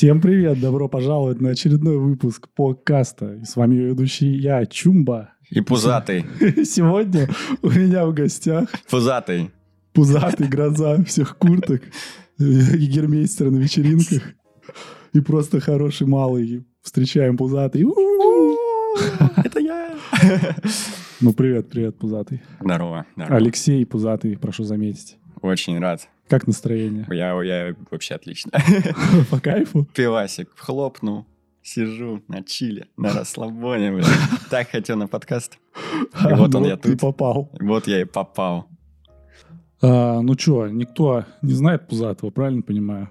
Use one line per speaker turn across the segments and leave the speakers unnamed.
Всем привет, добро пожаловать на очередной выпуск подкаста. И с вами ведущий я, Чумба.
И пузатый.
Сегодня у меня в гостях
Пузатый.
пузатый гроза всех курток, егермейстер на вечеринках и просто хороший малый. Встречаем пузатый.
Это я.
Ну, привет, привет, пузатый.
Здорово. здорово.
Алексей Пузатый, прошу заметить.
Очень рад.
Как настроение?
Я, я вообще отлично.
По кайфу?
Пивасик хлопнул. Сижу на чиле, на расслабоне, блин. Так хотел на подкаст. И вот он,
Ну,
я
ты
тут.
попал.
Вот я и попал.
А, ну что, никто не знает Пузатого, правильно понимаю?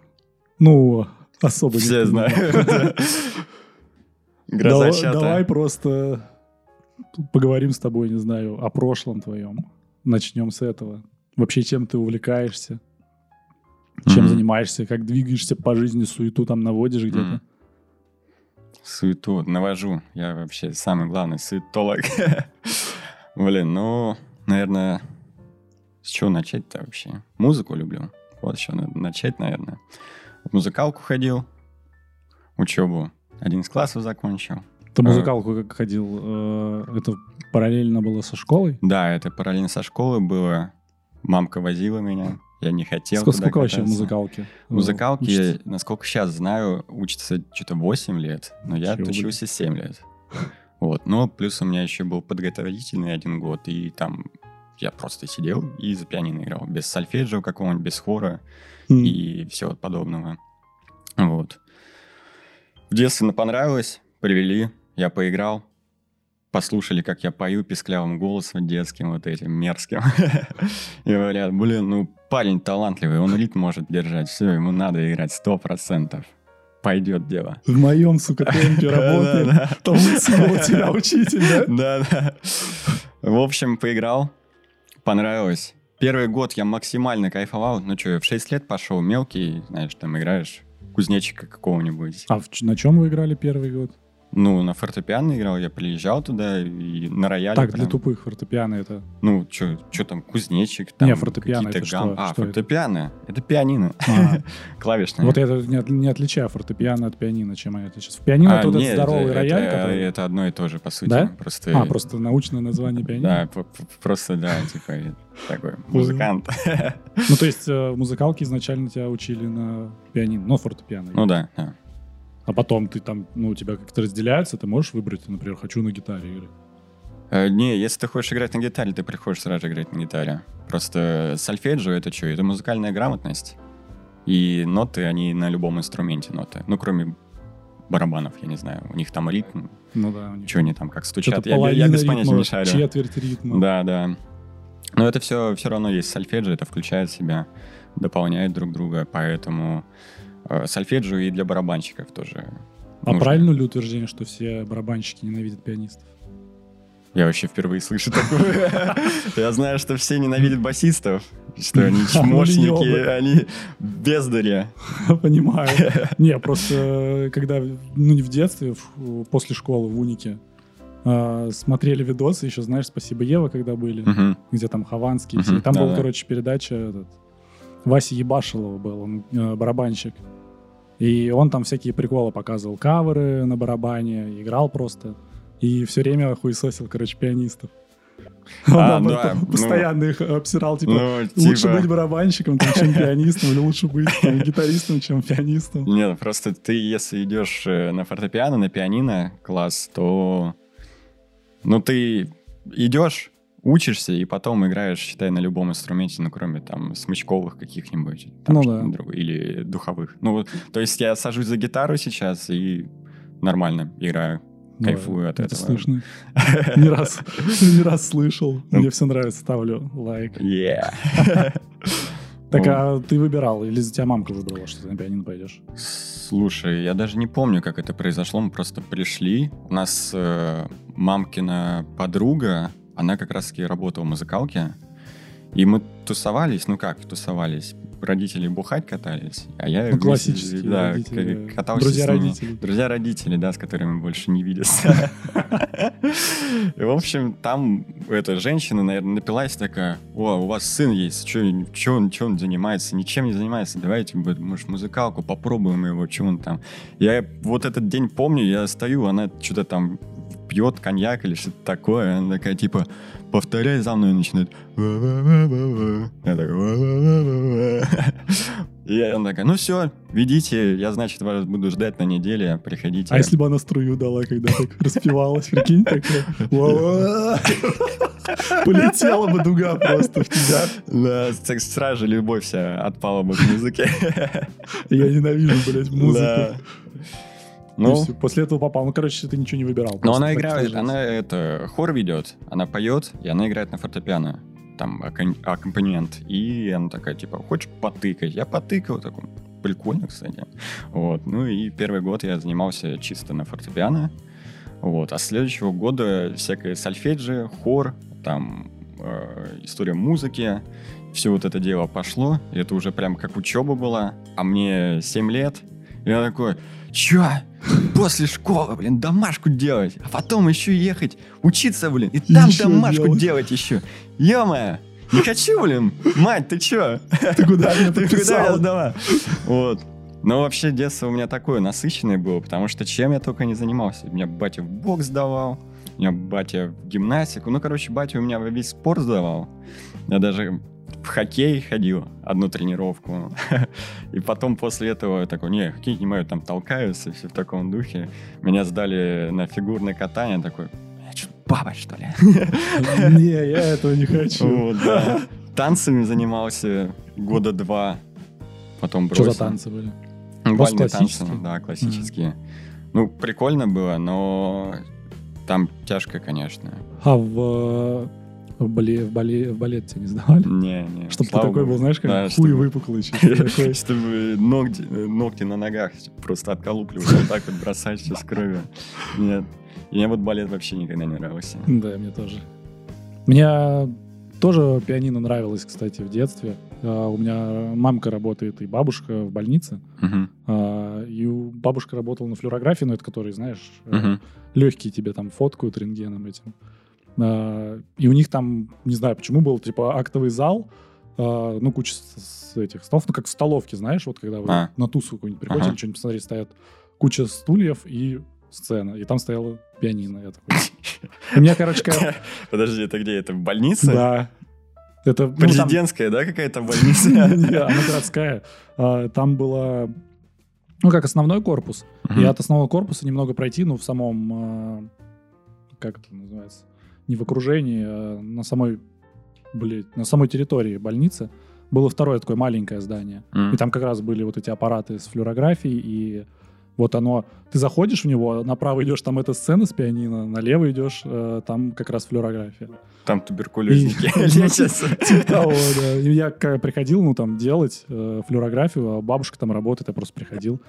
Ну, особо никто
Все
не
знают.
Давай просто поговорим с тобой, не знаю, о прошлом твоем. Начнем с этого. Вообще, чем ты увлекаешься? Чем
Мгм.
занимаешься? Как двигаешься по жизни? Суету там наводишь где-то?
Мгм. Суету навожу. Я вообще самый главный суетолог. Блин, ну, наверное, с чего начать-то вообще? Музыку люблю. Вот с чего надо начать, наверное. В музыкалку ходил, учебу 11 классов закончил.
Ты
А.
музыкалку как ходил? э, Это параллельно было со школой?
Да, это параллельно со школы было. Мамка возила меня. Я не хотел
Сколько, сколько вообще музыкалке? э,
Музыкалки,
учится?
насколько сейчас знаю, учатся что-то 8 лет, но я
Чего,
отучился 7 лет. Вот, но плюс у меня еще был подготовительный один год, и там я просто сидел и за пианино играл, без сольфеджио какого-нибудь, без хора
М.
и всего подобного. Вот. В детстве понравилось, привели, я поиграл, послушали, как я пою писклявым голосом детским, вот этим мерзким. И говорят, блин, ну парень талантливый, он ритм может держать, все, ему надо играть сто процентов. Пойдет дело.
В моем, сука, темпе работает. Там у тебя учитель, да?
Да, да. В общем, поиграл, понравилось. Первый год я максимально кайфовал. Ну что, я в 6 лет пошел мелкий, знаешь, там играешь кузнечика какого-нибудь.
А в на чем вы играли первый год?
Ну, на фортепиано играл, я приезжал туда и на рояле.
Так, для
прям.
тупых фортепиано это.
Ну, что там, кузнечик, там
Не, фортепиано это что?
гам- А,
Что это?
фортепиано. Это пианино.
А,
Клавишное.
Вот я это не, от- не отличаю фортепиано от пианино, чем они отличаются. В пианино
А,
это этот
нет,
здоровый
это-
рояль,
это,
который...
это одно и то же, по сути.
Да?
Просто,
А, просто научное название пианино?
Да, просто, да, типа, такой музыкант.
Ну, то есть э, в музыкалке изначально тебя учили на пианино, но фортепиано.
Ну да, да.
А потом ты там, ну, у тебя как-то разделяется, ты можешь выбрать, например, хочу на гитаре играть.
Э, Не, если ты хочешь играть на гитаре, ты приходишь сразу же играть на гитаре. Просто сольфеджио это что? Это музыкальная грамотность. И ноты, они на любом инструменте ноты. Ну, кроме барабанов, я не знаю. У них там ритм.
Ну да, у них
Что они там, как стучат. Я, я без понятия не шарю.
четверть ритма.
Да, да. Но это все, все равно есть сольфеджио, это включает в себя, дополняет друг друга, поэтому сольфеджио и для барабанщиков тоже.
А
нужно.
правильно ли утверждение, что все барабанщики ненавидят пианистов?
Я вообще впервые слышу такое. Я знаю, что все ненавидят басистов, что они чмошники, они бездари.
Понимаю. Не, просто э, когда, ну не в детстве, после школы в Унике, э, смотрели видосы, еще, знаешь, «Спасибо, Ева», когда были, где там Хованский, там был,
да-да.
короче, передача Вася Ебашилова был, он э, барабанщик. И он там всякие приколы показывал, каверы на барабане, играл просто. И все время хуесосил, короче, пианистов. Он
А,
об
да,
этом
ну.
постоянно их обсирал, типа,
Ну,
лучше
типа-
быть барабанщиком, там, чем пианистом, или лучше быть там, гитаристом, чем пианистом.
Нет, просто ты, если идешь э, на фортепиано, на пианино класс, то ну ты идешь, учишься и потом играешь, считай, на любом инструменте, ну кроме там смычковых каких-нибудь, там,
Ну да.
другое, или духовых. Ну, то есть я сажусь за гитару сейчас и нормально играю,
Ну,
кайфую от
это
этого.
слышно. Не раз, не раз слышал.
Ну.
Мне все нравится, ставлю лайк.
Yeah.
Так, а ты выбирал, или за тебя мамка выбрала, что ты на пианино пойдешь?
Слушай, я даже не помню, как это произошло. Мы просто пришли. У нас э, мамкина подруга, она как раз-таки работала в музыкалке. И мы тусовались, ну как тусовались? Родители бухать катались, а я
Ну,
вместе,
классические
да,
родители.
к- катался
Друзья
с ними.
родителей.
Друзья родителей, да, с которыми больше не виделся. И, в общем, там эта женщина, наверное, напилась такая, о, у вас сын есть, что он, он занимается? Ничем не занимается, давайте, может, музыкалку попробуем его, что он там. Я вот этот день помню, я стою, она что-то там пьет коньяк или что-то такое, она такая, типа, повторяй за мной, начинает. Я такой, и она такая, ну все, ведите, я, значит, вас буду ждать на неделе, приходите.
А если бы она струю дала, когда так распевалась, прикинь, такая, полетела бы дуга просто в тебя.
Да, сразу же любовь вся отпала бы к музыке.
Я ненавижу, блядь, музыку. Ну, после этого попал. Ну, короче, ты ничего не выбирал.
Но она играет, она это хор ведет, она поет, и она играет на фортепиано там аккомпанемент. И она такая, типа, хочешь потыкать? Я потыкал, такой, прикольно, кстати. Вот. Ну и первый год я занимался чисто на фортепиано. Вот. А с следующего года всякое сольфеджи, хор, там э, история музыки, все вот это дело пошло. Это уже прям как учеба была. А мне 7 лет. И я такой, чё? После школы, блин, домашку делать, а потом еще ехать учиться, блин, и там еще домашку делать, делать еще. ё не хочу, блин. Мать, ты чё?
Ты куда меня Ты куда
меня сдала? Вот. Но вообще детство у меня такое насыщенное было, потому что чем я только не занимался. Меня батя в бокс давал, у меня батя в гимнастику. Ну, короче, батя у меня весь спорт сдавал. Я даже в хоккей ходил одну тренировку. И потом после этого такой, не, хоккей не мою, там толкаются, все в таком духе. Меня сдали на фигурное катание, такой, я что, баба, что ли?
Не, я этого не хочу.
Вот, да. Танцами занимался года два, потом бросил.
Что за танцы были?
Бальные танцы, да, классические. Ну, прикольно было, но там тяжко, конечно.
А в в, бале, в, бале, в балет тебя не сдавали?
Не, не.
Чтобы ты такой был, знаешь, как да, хуй выпуклый.
Чтобы ногти, ногти на ногах просто отколупливать, вот так вот бросать все с кровью. Нет. Мне вот балет вообще никогда не нравился.
Да, мне тоже. Мне тоже пианино нравилось, кстати, в детстве. А, у меня мамка работает и бабушка в больнице. Uh-huh. И бабушка работала на флюорографии, но это который, знаешь, uh-huh. легкие тебе там фоткают рентгеном этим. А, и у них там, не знаю почему, был типа актовый зал, а, ну, куча с этих столов, ну, как в столовке, знаешь, вот когда вы а. на тусу какую-нибудь приходите ага. что-нибудь посмотреть, стоят куча стульев и сцена, и там стояла пианино. Я такой... У меня, короче,
Подожди, это где? Это больница?
Да. Это,
ну, Президентская, да, какая-то больница?
Нет, она городская. А, там было, ну, как основной корпус. И от основного корпуса немного пройти, ну, в самом, как это называется, не в окружении, а на самой, блядь, на самой территории больницы было второе такое маленькое здание. Mm. И там как раз были вот эти аппараты с флюорографией, и вот оно, ты заходишь в него, направо идешь, там эта сцена с пианино, налево идешь, э, там как раз флюорография.
Там туберкулезники лечатся.
Типа того, да. И я приходил, ну, там, делать э, флюорографию, а бабушка там работает, я просто приходил.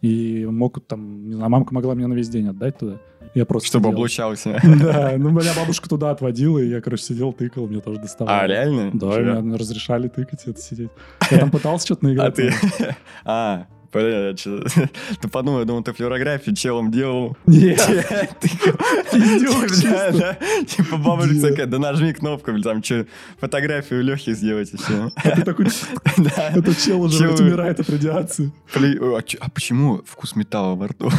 И мог там, не знаю, мамка могла мне на весь день отдать туда. Я просто
Чтобы сидел. облучался.
Да, ну меня бабушка туда отводила, и я, короче, сидел, тыкал, мне тоже доставало.
А, реально?
Да, мне разрешали тыкать это сидеть. Я там пытался что-то наиграть.
А ты? А, Бля, ты подумай, я думал, ты флюорографию челом делал.
Нет.
Типа бабушка такая, да нажми кнопку, или там что, фотографию Лехи сделать и все.
А ты такой, это чел уже умирает от радиации.
А, а почему вкус металла во рту?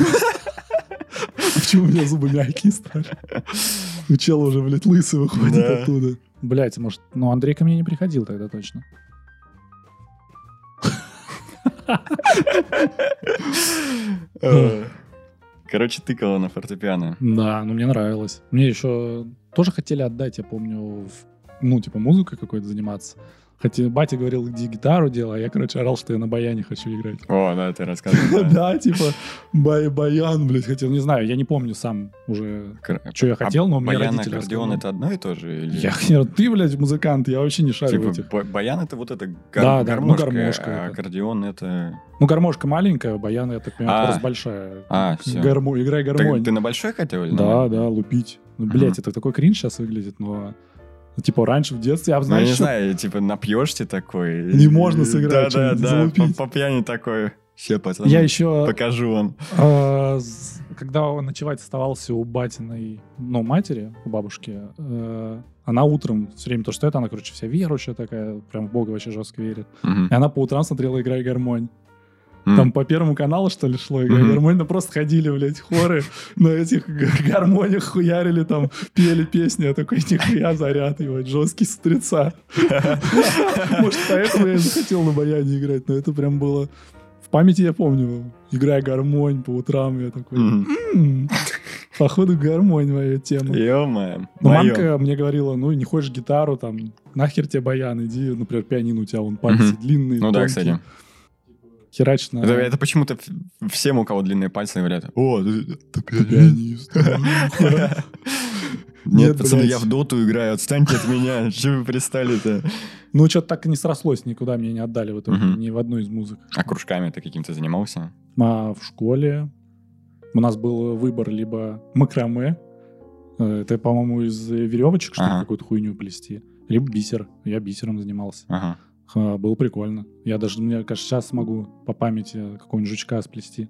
Почему у меня зубы мягкие стали? У чела уже, блядь, лысый выходит оттуда. Блять, может, ну Андрей ко мне не приходил тогда точно.
Э, короче, тыкала на фортепиано.
Да, ну мне нравилось. Мне еще тоже хотели отдать, я помню, ну, типа, музыкой какой-то заниматься. Хотя батя говорил, иди гитару делай, а я, короче, орал, что я на баяне хочу играть.
О, да, ты рассказывал.
Да, типа, баян, блядь, хотел, не знаю, я не помню сам уже, что я хотел, но мне родители
аккордеон это одно и то же?
Я, ты, блядь, музыкант, я вообще не шарю
Типа, баян это вот это ну, гармошка, аккордеон это...
Ну, гармошка маленькая, баян, я так понимаю, а. просто большая.
А, все.
Играй гармонию.
Ты на большой хотел?
Да, да, лупить. Ну, блядь, это такой кринж сейчас выглядит, но... Ну, типа, раньше в детстве, я
знаю, ну, я не знаю, типа, напьешься такой.
Не можно сыграть,
Да, да, да, по, по пьяни такой. Все, пацаны,
Я еще,
покажу вам.
э, с- когда ночевать оставался у батиной, ну, матери, у бабушки, э, она утром все время то, что это, она, короче, вся верующая такая, прям в Бога вообще жестко верит. И она по утрам смотрела «Играй гармонь». Там по первому каналу, что ли, шло «Играй
Мгм.
гармонь», ну просто ходили, блядь, хоры на этих гармониях хуярили, там, пели песни, я такой, нихуя, заряд, ебать, жесткий с утреца. Может, поэтому я и захотел на баяне играть, но это прям было... В памяти я помню, играя гармонь по утрам, я такой,
Мгм.
«М, походу гармонь моя тема.
Ё-моё.
Но мамка мне говорила, ну, не хочешь гитару, там, нахер тебе баян, иди, например, пианино у тебя, вон пальцы
Мгм.
длинные,
Ну да, кстати.
Херач на...
Это, это почему-то всем, у кого длинные пальцы, говорят, о, ты, ты
пианист.
Нет, пацаны, я в доту играю, отстаньте от меня. Что вы пристали-то?
Ну, что-то так и не срослось, никуда меня не отдали в итоге, ни в одну из музык.
А кружками ты каким-то занимался?
А в школе у нас был выбор либо макраме, э, это, по-моему, из веревочек, что
Ага.
какую-то хуйню плести, либо бисер. Я бисером занимался.
Ага.
Ха, Было прикольно. Я даже, мне кажется, сейчас смогу по памяти какого-нибудь жучка сплести.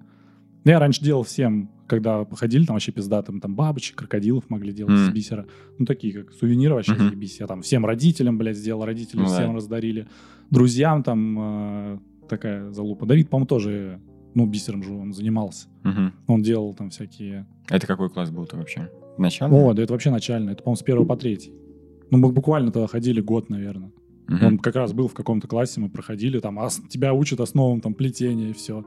Я раньше делал всем, когда походили, там вообще пиздатым, там бабочек, крокодилов могли делать из
Мгм.
бисера. Ну, такие, как сувениры вообще
Мгм.
заебись. Я там всем родителям, блядь, сделал, родители
Ну
всем
да.
раздарили. Друзьям там э, такая залупа. Давид, по-моему, тоже, ну, бисером же он занимался.
Мгм.
Он делал там всякие...
Это какой класс был-то вообще? Начало?
О, да это вообще начально. Это, по-моему, с первого по третий. Ну, мы буквально тогда ходили год, наверное.
Мгм.
Он как раз был в каком-то классе, мы проходили, там, ос- тебя учат основам там плетения и все.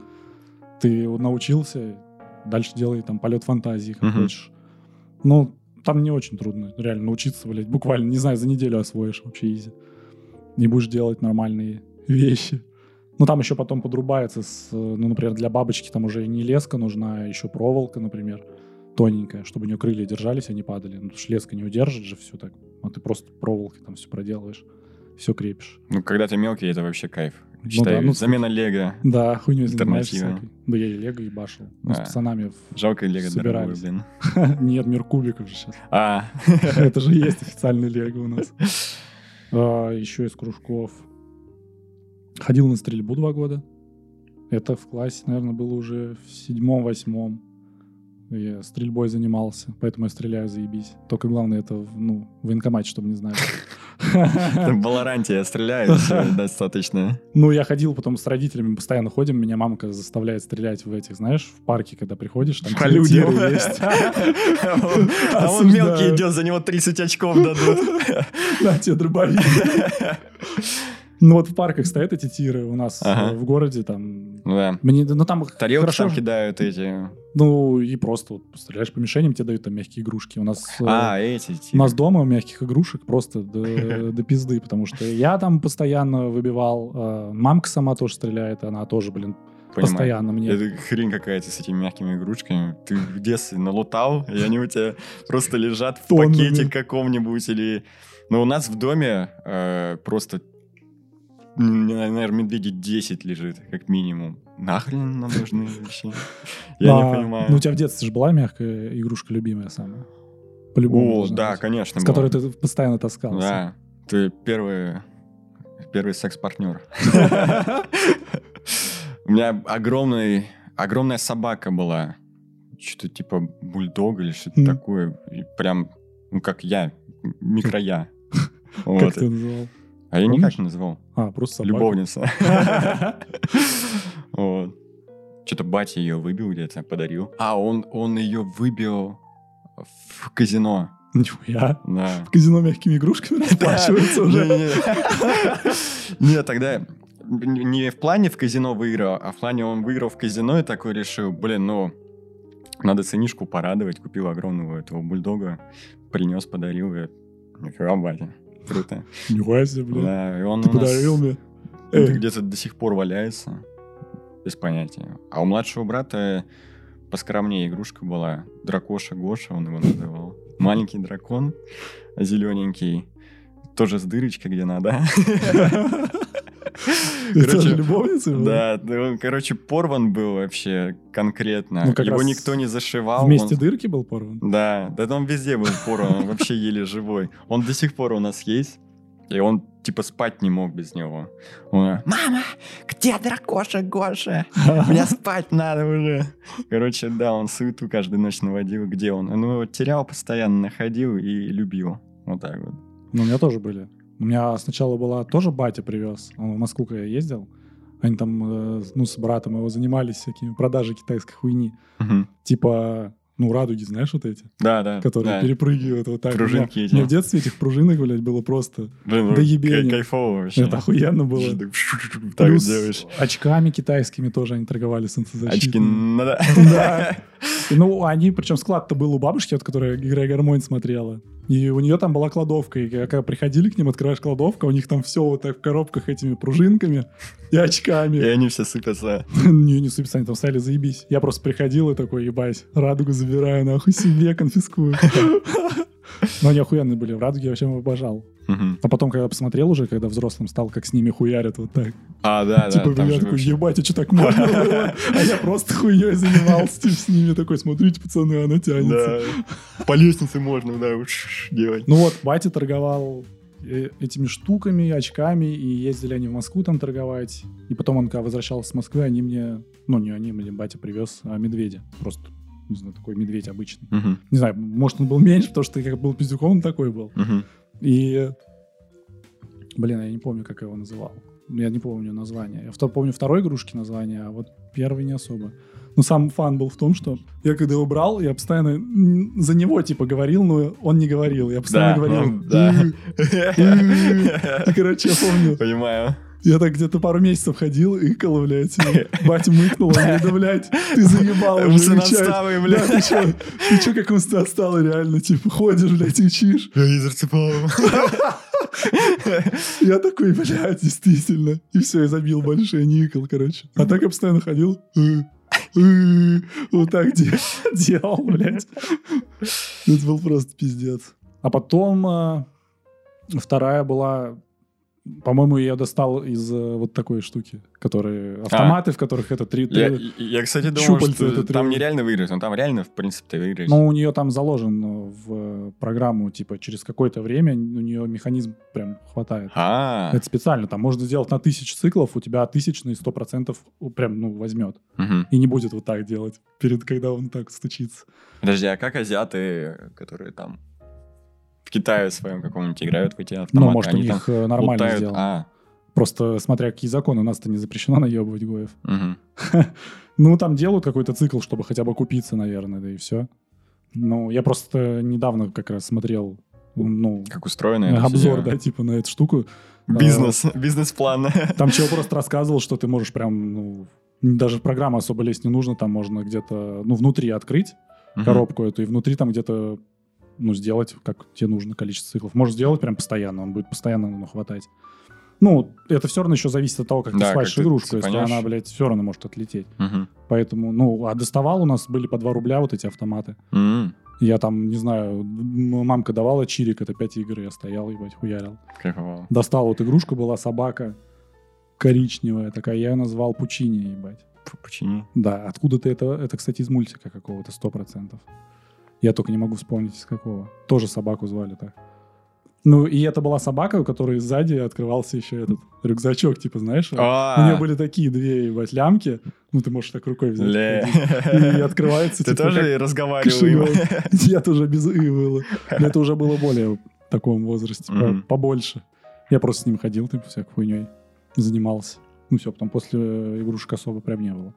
Ты научился, дальше делай там полет фантазии, как
Мгм.
хочешь. Ну, там не очень трудно, реально научиться, блядь, буквально, не знаю, за неделю освоишь вообще изи. Не будешь делать нормальные вещи. Ну, там еще потом подрубается, с, ну, например, для бабочки там уже не леска нужна, а еще проволока, например, тоненькая, чтобы у нее крылья держались, а не падали. Ну, потому что леска не удержит же все так. А ты просто проволокой там все проделываешь, все крепишь.
Ну, когда ты мелкий, это вообще кайф.
Ну
Считаю,
да, ну,
замена лего.
Да, хуйней занимаешься всякой. Да я и лего ебашил. С
А.
пацанами... в-
Жалко лего
Собирались.
блин.
Нет, мир кубиков же сейчас.
А,
Это же есть официальный лего у нас. А, Еще из кружков. Ходил на стрельбу два года. Это в классе, наверное, было уже в седьмом-восьмом. Я стрельбой занимался, поэтому я стреляю заебись. Только главное это, ну, в военкомате, чтобы не знали.
в Баларанте я стреляю, достаточно.
Ну, я ходил потом с родителями, постоянно ходим, меня мамка заставляет стрелять в этих, знаешь, в парке, когда приходишь, там
людям.
тиры есть.
А он
Осуждаю.
мелкий идет, за него 30 очков дадут.
На тебе дробовик. Ну вот в парках стоят эти тиры у нас
Ага.
э, в городе, там...
Ну да.
Мне, ну там
Тарелки
хорошо
там кидают эти.
Ну и просто вот стреляешь по мишеням, тебе дают там мягкие игрушки. У нас, э,
А, эти.
у
типа.
нас дома мягких игрушек просто до, до пизды, потому что я там постоянно выбивал, э, мамка сама тоже стреляет, она тоже, блин,
Понимаю.
постоянно мне.
Это хрень какая-то с этими мягкими игрушками. Ты в детстве налутал, и они у тебя просто лежат в пакете каком-нибудь или... Ну, у нас в доме э, просто, м, наверное, медведей 10 лежит, как минимум. Нахрен нам нужны вообще? Я не понимаю.
Ну у тебя в детстве же была мягкая игрушка любимая самая? По-любому.
О, да, конечно.
С которой ты постоянно таскался.
Да, ты первый, первый секс-партнер. У меня огромный, огромная собака была. Что-то типа бульдог или что-то такое. Прям, ну, как я, микро-я.
Как
Вот.
ты называл?
А я никак не называл.
А, просто собака.
Любовница. Вот. Что-то батя ее выбил где-то, подарил. А, он, он ее выбил в казино.
Нихуя.
Да.
В казино мягкими игрушками расплачиваются уже.
Нет, тогда не в плане в казино выиграл, а в плане он выиграл в казино и такой решил, блин, ну, надо сынишку порадовать. Купил огромного этого бульдога, принес, подарил. Нифига, батя. Круто.
Нихуя себе, блин.
Да, и он
Ты
нас
подарил мне.
он
Эй.
где-то до сих пор валяется. Без понятия. А у младшего брата поскромнее игрушка была. Дракоша Гоша он его называл. Маленький дракон, зелененький. Тоже с дырочкой, где надо. Короче,
любовница?
Да, он, короче, порван был вообще конкретно.
Ну,
Его никто не зашивал.
Вместе
он-
дырки был порван?
Да, да он везде был порван, он вообще еле живой. Он до сих пор у нас есть. И он, типа, спать не мог без него. Он, мама, где дракоша Гоша? Мне спать надо уже. Короче, да, он суету каждую ночь наводил, где он. Он его терял постоянно, находил и любил. Вот так вот.
Ну, у меня тоже были. У меня сначала была тоже батя привез. Он в Москву, когда я ездил. Они там, э, ну, с братом его занимались всякими продажей китайской хуйни.
Мгм.
Типа, ну, радуги, знаешь, вот эти,
Да, да.
которые
да.
перепрыгивают вот так.
Пружинки эти.
у меня в детстве этих пружинок, блядь, было просто...
Блин, ну,
до ебения.
кай- кайфово вообще.
Это охуенно было.
Так
Плюс
делаешь.
очками китайскими тоже они торговали
Очки
солнцезащитными.
надо.
Да. И, Ну, они, причем склад-то был у бабушки, от которой играя гармонь смотрела. И у нее там была кладовка. И когда приходили к ним, открываешь кладовку, у них там все вот так в коробках этими пружинками и
И
очками.
они все сыпятся.
Не, не сыпятся, они там стояли, заебись. Я просто приходил и такой, ебать, радугу забираю, нахуй себе конфискую. Но они охуенные были. В радуге я вообще обожал.
Мгм.
А потом, когда посмотрел уже, когда взрослым стал, как с ними хуярят вот так.
А, да, да.
типа, я такой, ебать, а что так можно было? А я просто хуйней занимался типа, с ними. Такой, смотрите, пацаны, она тянется.
По лестнице можно, да, уж делать.
Ну вот, батя торговал э, этими штуками, очками, и ездили они в Москву там торговать. И потом он, когда возвращался с Москвы, они мне, ну не они, мне батя привез а, медведя. Просто, не знаю, такой медведь обычный.
Мгм.
Не знаю, может он был меньше, потому что я как был пиздюком, он такой был.
Мгм.
И, блин, я не помню, как я его называл. Я не помню название. Я помню второй игрушки название, а вот первый не особо. Но сам фан был в том, что я когда его брал, я постоянно за него типа говорил, но он не говорил. Я постоянно
Да,
говорил.
ну, да.
И, короче, я помню,
Понимаю.
Я так где-то пару месяцев ходил и икал, блядь. Батя мыкнул, он говорит, да, блядь, ты заебал учать».
отсталый,
Да,
блядь.
ты чё, ты чё, как он отсталый реально, типа, ходишь, блядь, и учишь.
Я из Арцепалова.
Я такой, блядь, действительно. И все, я забил большой никол, короче. А так я постоянно ходил. «Э, э», Вот так де- делал, блядь. Это был просто пиздец. А потом а, вторая была... По-моему, я достал из э, вот такой штуки, которые... Автоматы, в которых это три...
Я,
три-
я, кстати, думал, что
это
там нереально выиграть, но там реально, в принципе, ты выиграешь.
Ну, у нее там заложен э, в программу, типа, через какое-то время у нее механизм прям хватает.
А,
Это специально, там можно сделать на тысячу циклов, у тебя тысячный сто процентов прям, ну, возьмет.
мгм.
И не будет вот так делать, перед, когда он так стучится.
Подожди, а как азиаты, которые там Китае своем каком-нибудь играют в эти автоматы?
Ну, может, у
они
них
там
э, нормально
лутают?
сделано.
А,
Просто смотря какие законы, у нас-то не запрещено наебывать гоев. Ну, там делают какой-то цикл, чтобы хотя бы купиться, наверное, да и все. Ну, я просто недавно как раз смотрел, ну,
как устроено
обзор, да, типа на эту штуку.
Бизнес, бизнес-план.
Там человек просто рассказывал, что ты можешь прям, ну, даже в программу особо лезть не нужно, там можно где-то, ну, внутри открыть коробку эту и внутри там где-то, ну, сделать, как тебе нужно количество циклов. Можешь сделать прям постоянно, он будет постоянно ну, хватать. Ну, это все равно еще зависит от того, как ты
Да, ты
игрушку, если
цепанешь.
она, блядь, все равно может отлететь.
Мгм.
Поэтому, ну, а доставал у нас были по 2 рубля вот эти автоматы.
М,
Я там, не знаю, мамка давала чирик, это 5 игр, я стоял, ебать, хуярил.
Кайфовал.
Достал вот игрушка была, собака коричневая такая, я ее назвал Пучини, ебать.
Фу, Почини.
Да, откуда-то это, это, кстати, из мультика какого-то, сто процентов. Я только не могу вспомнить, из какого. Тоже собаку звали так. Ну, и это была собака, у которой сзади открывался еще этот рюкзачок, типа, знаешь? У
А,
нее были такие две, ебать, лямки. Ну, ты можешь так рукой взять. И открывается,
Ты
типа,
тоже разговаривал?
Я тоже без «и» было. Это уже было более в таком возрасте, побольше. Я просто с ним ходил, типа, всякой хуйней. Занимался. Ну все, потом после игрушек особо прям не было.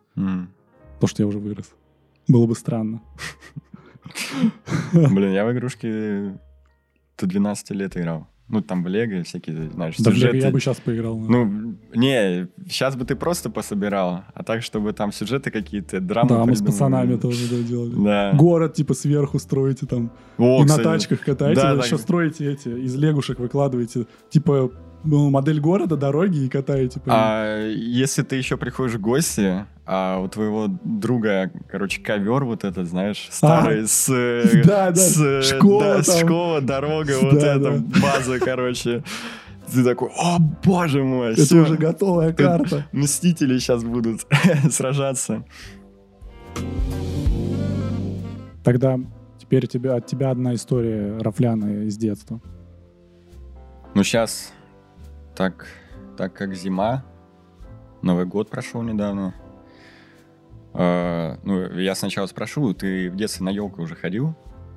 То, что я уже вырос. Было бы странно.
Блин, я в игрушки до 12 лет играл. Ну, там в Лего всякие, знаешь,
Да,
сюжеты.
я бы сейчас поиграл.
Ну, не, сейчас бы ты просто пособирал, а так, чтобы там сюжеты какие-то, драмы
да, мы с пацанами тоже да, делали.
Да.
Город, типа, сверху строите там.
О,
и на
кстати,
тачках катаете.
Да,
а
так-
еще строите эти, из лягушек выкладываете. Типа, ну, модель города, дороги и катаете. по ним.
А если ты еще приходишь в гости, а у твоего друга, короче, ковер вот этот, знаешь, старый с... э,
Да, да,
с, э,
школа
да,
там.
школа, дорога, вот
Да,
эта
да.
база, короче. Ты такой, о, боже мой,
Это
всё,
уже готовая карта.
Мстители сейчас будут сражаться.
Тогда теперь тебе, от тебя одна история рафляная из детства.
Ну, сейчас, так, так как зима, Новый год прошел недавно. Э, ну, я сначала спрошу, ты в детстве на елку уже ходил?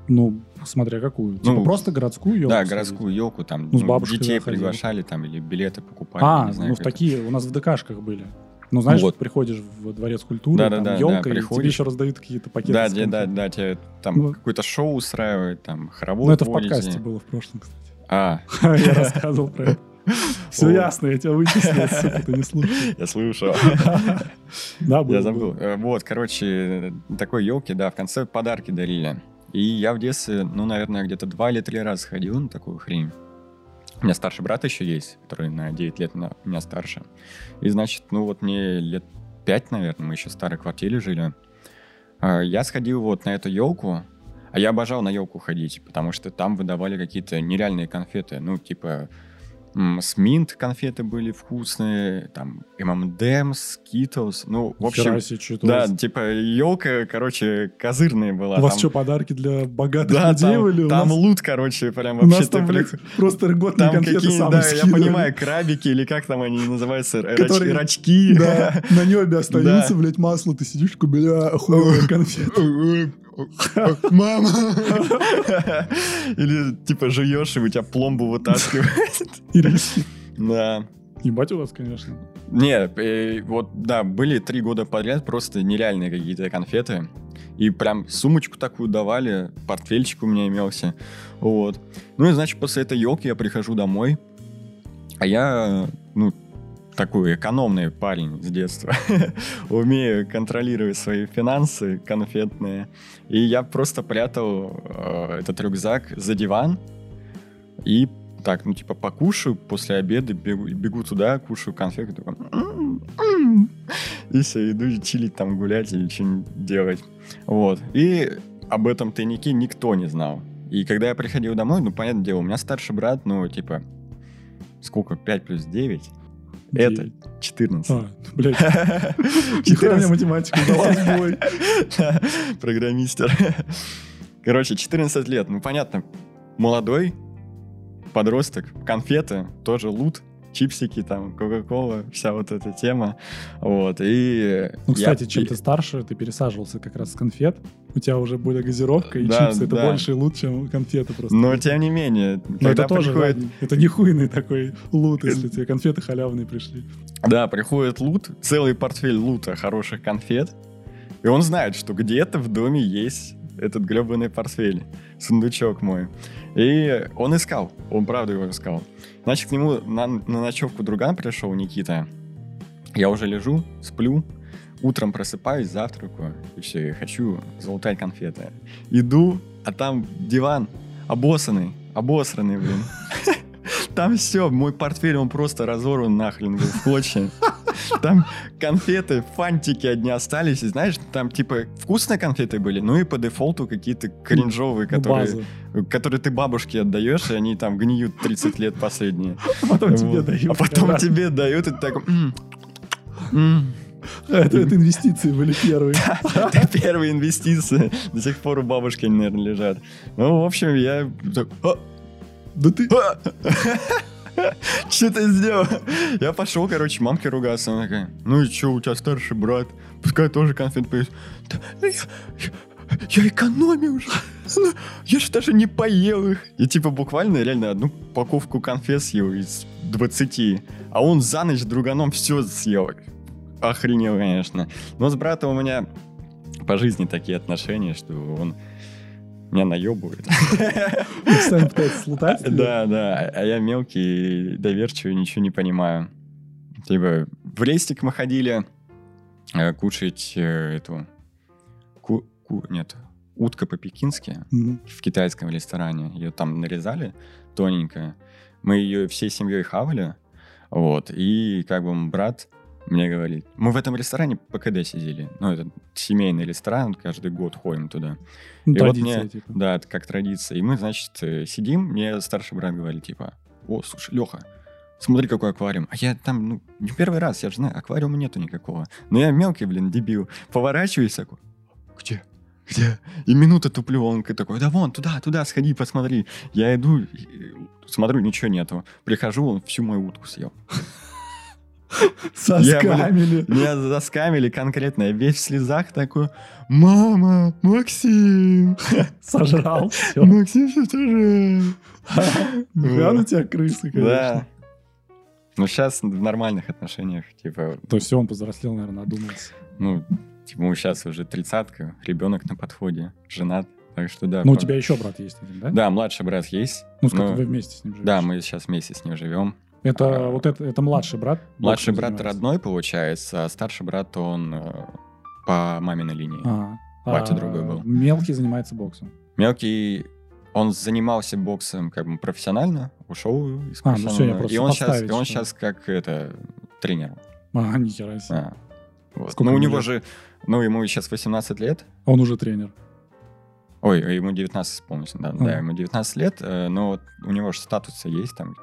Ну, смотря какую. Типа
Ну,
просто городскую елку?
да, городскую елку, там
Ну, с
ну, детей
да,
приглашали там или билеты покупали.
А,
знаю,
ну
как
такие у нас в ДКшках были. Ну, знаешь,
Вот.
приходишь в дворец культуры,
Да-да-да,
там
да,
елка, и тебе еще раздают какие-то пакеты.
Да, да, да, да, тебе там
Ну.
какое-то шоу устраивают, там хоровод
Ну, это в подкасте было в прошлом, кстати.
А,
Я рассказывал про это. Все ясно, я тебя вычислил, сука, ты не слушал.
я слышал.
Да,
Я забыл. Э, Вот, короче, такой елки, да, в конце подарки дарили. И я в детстве, ну, наверное, где-то два или три раза ходил на такую хрень. У меня старший брат еще есть, который на 9 лет на меня старше. И, значит, ну вот мне лет 5, наверное, мы еще в старой квартире жили. А, Я сходил вот на эту елку, а я обожал на елку ходить, потому что там выдавали какие-то нереальные конфеты. Ну, типа, с Минт конфеты были вкусные, там, M&M's, Skittles. Ну, в общем,
себе,
да,
вас?
типа елка, короче, козырная была.
У вас
там-
что, подарки для богатых
Да,
людей
там,
были?
Там
нас-
лут, короче, прям
У нас
вообще
там,
прик-
просто льготные
Там
конфеты
какие, да, я понимаю, крабики или как там они называются, р-
Которые-
рач- рачки.
Да, на небе остаются, блядь, масло, ты сидишь, бля, охуенная конфета.
Мама! Или типа жуешь, и у тебя пломбу вытаскивает. Да.
Ебать у вас, конечно.
Не, э, вот, да, были три года подряд просто нереальные какие-то конфеты. И прям сумочку такую давали, портфельчик у меня имелся. Вот. Ну и, значит, после этой елки я прихожу домой, а я, ну, такой экономный парень с детства. Умею контролировать свои финансы конфетные. И я просто прятал э, этот рюкзак за диван и так, ну, типа, покушаю после обеда, бегу, бегу туда, кушаю конфеты, такой... «М, м». И все, иду чилить там, гулять или что-нибудь делать. Вот. И об этом тайнике никто не знал. И когда я приходил домой, ну, понятное дело, у меня старший брат, ну, типа, сколько, 5 плюс 9? Это
Девять.
14.
А, блядь, нихуя мне
14.
математику дала сбой.
Программистер. Короче, 14 лет. Ну, понятно, молодой, подросток, конфеты, тоже лут, чипсики, там, кока-кола, вся вот эта тема. Вот, и...
Ну,
я-
кстати, чем ты старше, ты пересаживался как раз с конфет. У тебя уже будет газировка и
Да,
чипсы. Это
да.
больше лут, чем конфеты просто.
Но, тем не менее,
Но это тоже,
приходит...
да, это не хуйный такой лут, если тебе конфеты халявные пришли.
Да, приходит лут, целый портфель лута хороших конфет, и он знает, что где-то в доме есть этот гребаный портфель, сундучок мой. И он искал, он правда его искал. Значит, к нему на, на ночевку друган пришел, Никита. Я уже лежу, сплю, утром просыпаюсь, завтракаю, и все, я хочу залутать конфеты. Иду, а там диван обоссанный, обосранный, блин. Там все, мой портфель, он просто разорван нахрен в клочья. Там конфеты, фантики одни остались, и знаешь, там типа вкусные конфеты были, ну и по дефолту какие-то кринжовые,
Ну,
которые, которые ты бабушке отдаешь, и они там гниют 30 лет последние.
А потом тебе
Вот.
дают.
А потом
когда-
тебе дают, и ты. «М, м».
Это, это инвестиции были первые.
Это первые инвестиции. До сих пор у бабушки, они, наверное, лежат. Ну, в общем, я так... «А,
Да ты...
Что ты сделал? Я пошел, короче, мамке ругаться. Она такая, ну и что, у тебя старший брат? Пускай тоже конфет поест. «Да, ну я, экономил уже. Ну, Я же даже не поел их. И типа буквально реально одну упаковку конфет съел из 20. А он за ночь друганом все съел. Охренел, конечно. Но с братом у меня по жизни такие отношения, что он меня наебывает.
Постоянно пытается слутать.
Да, да. А я мелкий, доверчивый, ничего не понимаю. Типа, в рейстик мы ходили э, кушать э, эту... ку- ку- нет, утка по-пекински в китайском ресторане. Ее там нарезали тоненько. Мы ее всей семьей хавали. Вот. И как бы брат мне говорит... Мы в этом ресторане по КД сидели. Ну, это семейный ресторан, каждый год ходим туда.
Ну,
И вот мне-
типа.
Да, это как традиция. И мы, значит, э, сидим, мне старший брат говорит, типа, о, слушай, Леха, смотри, какой аквариум. А я там, ну, не первый раз, я же знаю, аквариума нету никакого. Но я мелкий, блин, дебил. Поворачиваюсь такой, где? где? И минута туплю, он такой, да вон, туда, туда, сходи, посмотри. Я иду, смотрю, ничего нету. Прихожу, он всю мою утку съел.
Соскамили.
Меня заскамили конкретно. Я весь в слезах такой, мама, Максим.
Сожрал.
Максим все сожрал.
Да, на тебя крысы, конечно.
Да. Ну, сейчас в нормальных отношениях, типа...
То есть все, он повзрослел, наверное, надумался.
Ну, типа, ему сейчас уже тридцатка, ребенок на подходе, женат. Так что да.
Ну, у тебя еще брат есть один, да?
Да, младший брат есть.
Ну, сколько вы вместе с ним живете?
Да, мы сейчас вместе с ним живем.
Это а, вот это, это младший брат?
Младший брат занимается. родной, получается, а старший брат, он э, по маминой линии. А, Батя а, другой был.
Мелкий занимается боксом?
Мелкий, он занимался боксом как бы профессионально, ушел из а, ну все, я просто и он сейчас, и он сейчас как это тренер.
А, нихера себе. А,
вот. Ну, у него лет? же, ну, ему сейчас 18 лет.
Он уже тренер.
Ой, ему 19 полностью, да, а. да, ему 19 лет, э, но у него же статусы есть, там,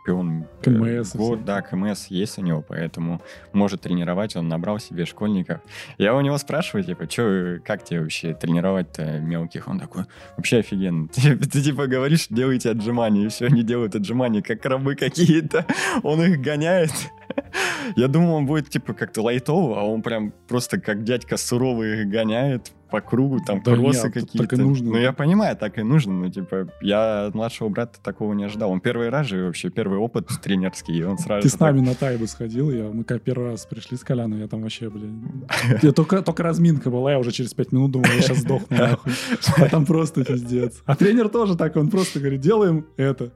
чемпион
КМС.
Год, да, КМС есть у него, поэтому может тренировать, он набрал себе школьников. Я у него спрашиваю, типа, чё, как тебе вообще тренировать-то мелких? Он такой, вообще офигенно. Ты, ты типа говоришь, делайте отжимания, и все, они делают отжимания, как рабы какие-то. Он их гоняет. Я думал, он будет типа как-то лайтово, а он прям просто как дядька суровый гоняет, по кругу, там да кроссы какие-то. Так и нужно. Ну, я понимаю, так и нужно. Ну, типа, я от младшего брата такого не ожидал. Он первый раз же вообще, первый опыт тренерский, и он сразу...
Ты с нами так... на Тайбу сходил, я, мы как первый раз пришли с Коляном, я там вообще, блин... Я только, только разминка была, я уже через пять минут думал, я сейчас сдохну, нахуй. А там просто пиздец. А тренер тоже так, он просто говорит, делаем это.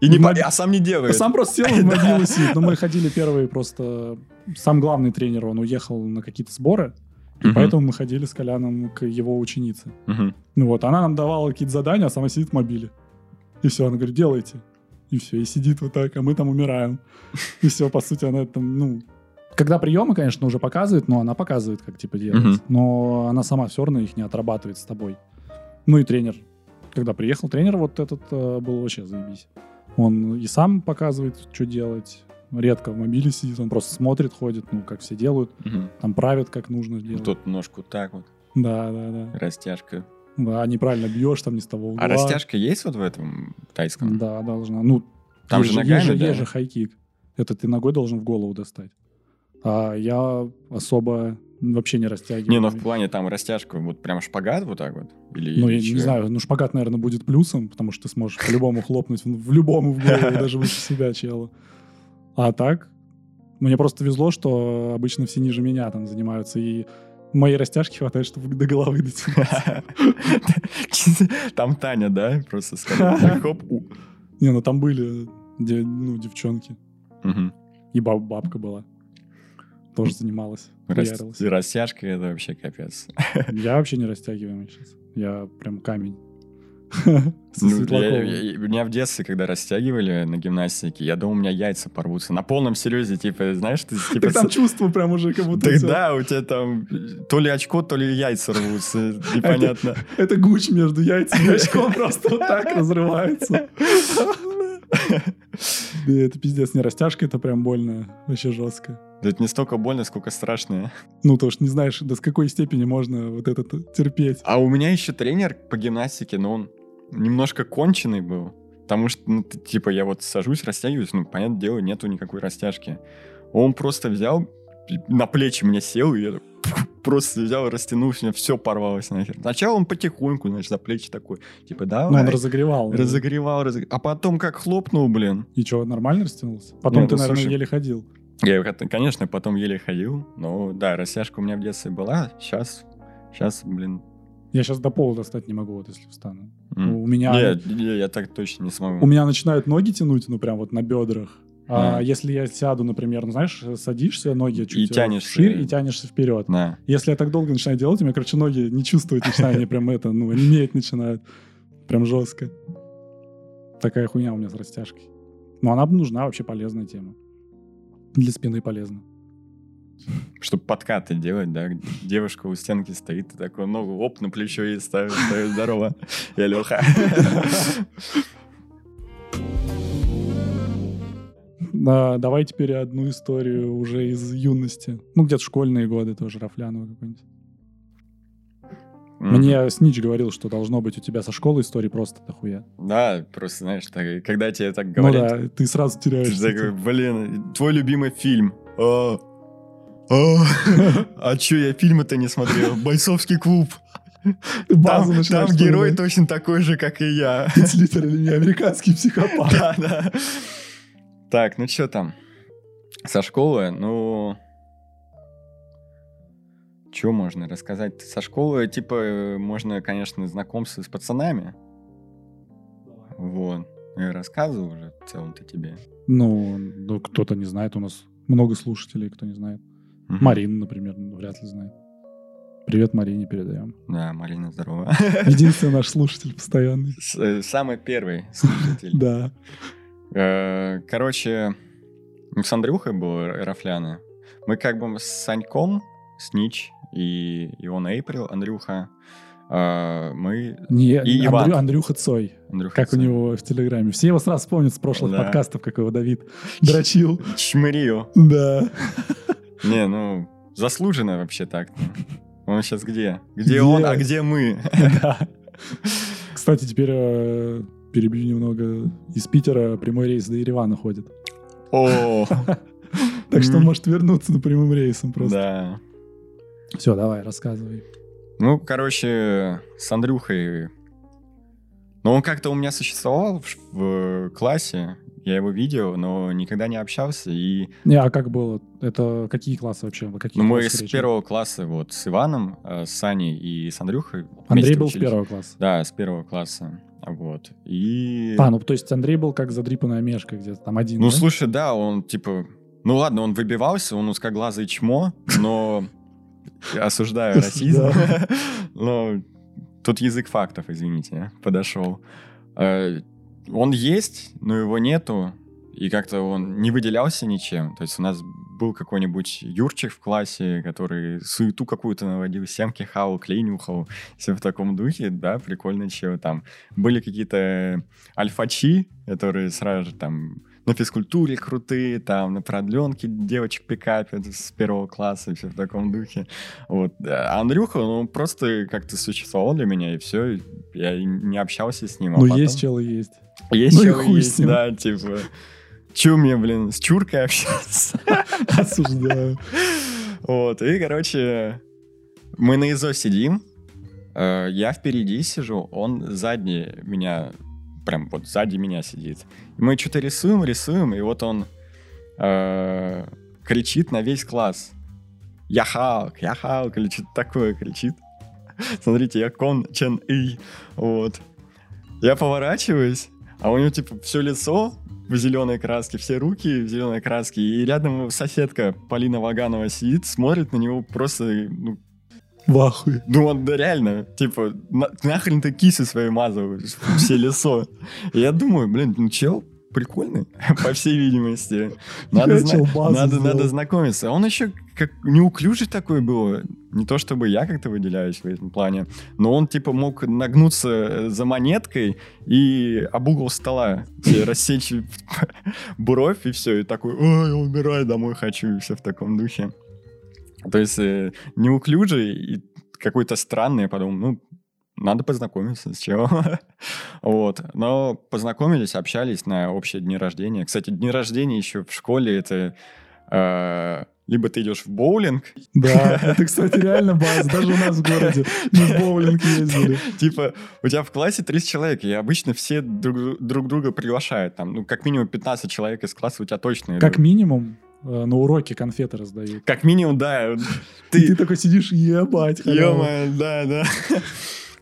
И не, моб... а сам не делает.
Сам просто сел в могилу сидит. Но мы ходили первые просто... Сам главный тренер, он уехал на какие-то сборы, и поэтому мы ходили с Коляном к его ученице. Ну вот, она нам давала какие-то задания, а сама сидит в мобиле. И все, она говорит, делайте. И все, и сидит вот так, а мы там умираем. И все, по сути, она там, ну... Когда приемы, конечно, уже показывает, но она показывает, как типа делать. Но она сама все равно их не отрабатывает с тобой. Ну и тренер. Когда приехал тренер, вот этот э, был вообще заебись. Он и сам показывает, что делать, редко в мобиле сидит, он просто смотрит, ходит, ну, как все делают, угу. там правят, как нужно делать.
Тут ножку так вот.
Да, да, да.
Растяжка.
Да, неправильно бьешь, там не с того угла.
А растяжка есть вот в этом тайском?
Да, должна. Ну,
там же ногами,
же,
да?
Есть же хайкик. Это ты ногой должен в голову достать. А я особо вообще не растягиваю.
Не, но в плане там растяжка, вот прям шпагат вот так вот?
Или, ну, или я не знаю, ну шпагат, наверное, будет плюсом, потому что ты сможешь по-любому хлопнуть в любому в голову, даже выше себя чела. А так, мне просто везло, что обычно все ниже меня там занимаются, и моей растяжки хватает, чтобы до головы дотянуться.
Там Таня, да? Просто сказала, хоп.
Не, ну там были ну, девчонки. И бабка была. Тоже занималась.
Растяжка это вообще капец.
Я вообще не растягиваю сейчас. Я прям камень.
Ну, я, я, меня в детстве, когда растягивали на гимнастике, я думал, у меня яйца порвутся. На полном серьезе, типа, знаешь, ты... Типа,
так там чувство прям уже как будто...
Да, у тебя там то ли очко, то ли яйца рвутся. Непонятно.
Это, это гуч между яйцами и очком просто вот так разрывается. Это пиздец, не растяжка, это прям больно, вообще жестко.
Да это не столько больно, сколько страшно.
Ну, то что не знаешь, до какой степени можно вот это терпеть.
А у меня еще тренер по гимнастике, но он немножко конченый был. Потому что, ну, типа, я вот сажусь, растягиваюсь, ну, понятное дело, нету никакой растяжки. Он просто взял, на плечи мне сел, и я просто взял, растянулся, у меня все порвалось нахер. Сначала он потихоньку, значит, за плечи такой, типа, да.
Ну, он разогревал.
Разогревал, разогревал. А потом как хлопнул, блин.
И что, нормально растянулся? Потом Нет, ты, ну, наверное, слушай, еле ходил.
Я, конечно, потом еле ходил, но да, растяжка у меня в детстве была, сейчас, сейчас, блин,
я сейчас до пола достать не могу, вот если встану. Mm. У меня...
Нет, я, я так точно не смогу.
У меня начинают ноги тянуть, ну, прям вот на бедрах. А если я сяду, например, ну, знаешь, садишься, ноги чуть
и тянешься.
вширь, и тянешься вперед.
Да.
Если я так долго начинаю делать, у меня, короче, ноги не чувствуют, начинают, они прям это, ну, неметь начинают. Прям жестко. Такая хуйня у меня с растяжкой. Но она нужна, вообще полезная тема. Для спины полезна.
Чтобы подкаты делать, да, девушка у стенки стоит, и такой ногу оп, на плечо ей ставит, ставит здорово, я Леха.
Да, давай теперь одну историю уже из юности. Ну, где-то школьные годы тоже, Рафлянова какой-нибудь. Мне Снич говорил, что должно быть у тебя со школы истории просто дохуя.
Да, просто, знаешь, так, когда тебе так
Ну
говорят,
да, ты сразу
ты
теряешься.
же такой, блин, твой любимый фильм. А, а, а чё, я фильмы-то не смотрел? Бойцовский клуб. Там, там герой точно такой же, как и я.
Ledger или не американский психопат.
Да, да. Так, ну что там? Со школы, ну... Что можно рассказать? Со школы, типа, можно, конечно, знакомство с пацанами. Вот. Я рассказываю уже в целом-то тебе.
Ну, ну, кто-то не знает, у нас много слушателей, кто не знает.
Мгм.
Марина, например, ну, вряд ли знает. Привет Марине передаем.
Да, Марина, здорово.
Единственный наш слушатель постоянный.
Э, Самый первый слушатель.
Да.
Э, Короче, с Андрюхой был Рафляна. Мы как бы с Саньком, с Нич и, и он Эйприл, Андрюха, э, мы...
Не,
И
Андрю-
Иван.
Андрюха Цой,
Андрюха
как у
Цой.
него в Телеграме. Все его сразу вспомнят с прошлых
Да.
подкастов, как его Давид дрочил.
Чмырил.
Да.
Не, ну, заслуженно вообще так. Он сейчас где? Где,
Где?
он, а где мы?
Да. Кстати, теперь э, перебью немного. Из Питера прямой рейс до Еревана ходит.
О,
Так что он может вернуться на прямым рейсом просто.
да.
Все, давай, рассказывай.
Ну, короче, с Андрюхой... Ну, он как-то у меня существовал в, классе, я его видел, но никогда не общался, и
Не, а как было? Это какие классы вообще? Какие
Ну, мы с первого класса вот с Иваном, э, с Саней и с Андрюхой
Андрей был с
учились.
первого класса.
Да, с первого класса. Вот. И...
А, ну то есть Андрей был как задрипанная мешка где-то там один,
ну,
да?
слушай, да, он типа... Ну ладно, он выбивался, он узкоглазый чмо, но осуждаю расизм. Но тут язык фактов, извините, подошел. Э, Он есть, но его нету, и как-то он не выделялся ничем. То есть у нас был какой-нибудь Юрчик в классе, который суету какую-то наводил, семки хавал, клей нюхал, все в таком духе, да, прикольно чего там. Были какие-то альфачи, которые сразу же там на физкультуре крутые, там на продленке девочек пикапят с первого класса, все в таком духе. Вот. А Андрюха, ну, просто как-то существовал для меня, и все. Я и не общался с ним. а
Ну
потом-
есть челы есть.
Есть
ну и
чё
хуй
есть, да, типа... Че мне, блин, с чуркой общаться?
Осуждаю.
Вот, и, короче, мы на ИЗО сидим, э, я впереди сижу, он сзади меня, прям вот сзади меня сидит. Мы что-то рисуем, рисуем, и вот он э, кричит на весь класс. Я Халк, я Халк, или что-то такое кричит. Смотрите, я Кон Чен И. Вот. Я поворачиваюсь, а у него типа все лицо в зеленой краске, все руки в зеленой краске, и рядом соседка Полина Ваганова сидит, смотрит на него просто, ну,
В ахуе.
ну он да реально, типа, на- нахрен ты кисы свои мазал, все лицо. И я думаю, блин, ну чел прикольный, по всей видимости. Надо, зна- надо, надо знакомиться. Он еще как неуклюжий такой был. Не то чтобы я как-то выделяюсь в этом плане, но он типа мог нагнуться э, за монеткой и об угол стола рассечь бровь и все. И такой, ой, я умираю, домой хочу, и все в таком духе. То есть э, неуклюжий и какой-то странный, я подумал, ну, надо познакомиться с чего. вот. Но познакомились, общались на общие дни рождения. Кстати, дни рождения еще в школе это э, либо ты идешь в боулинг,
Да, это, кстати, реально база. Даже у нас в городе мы в боулинг ездили.
типа у тебя в классе 30 человек, и обычно все друг, друг друга приглашают. Там, ну, как минимум 15 человек из класса у тебя точно.
Как минимум э, на уроке конфеты раздают.
Как минимум, да.
Ты
Ты,
такой сидишь, ебать, халява.
ё да, да.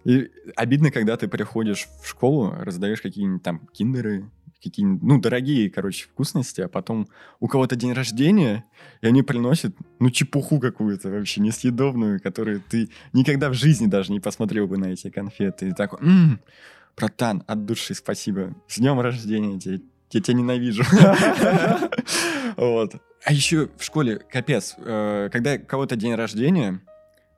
И обидно, когда ты приходишь в школу, раздаешь какие-нибудь там киндеры, какие-нибудь, ну, дорогие, короче, вкусности, а потом у кого-то день рождения, и они приносят, ну, чепуху какую-то вообще несъедобную, которую ты никогда в жизни даже не посмотрел бы на эти конфеты. И такой, «М, братан, от души спасибо. С днем рождения тебе. Я тебя ненавижу. Вот. А еще в школе, капец, э, когда кого-то день рождения,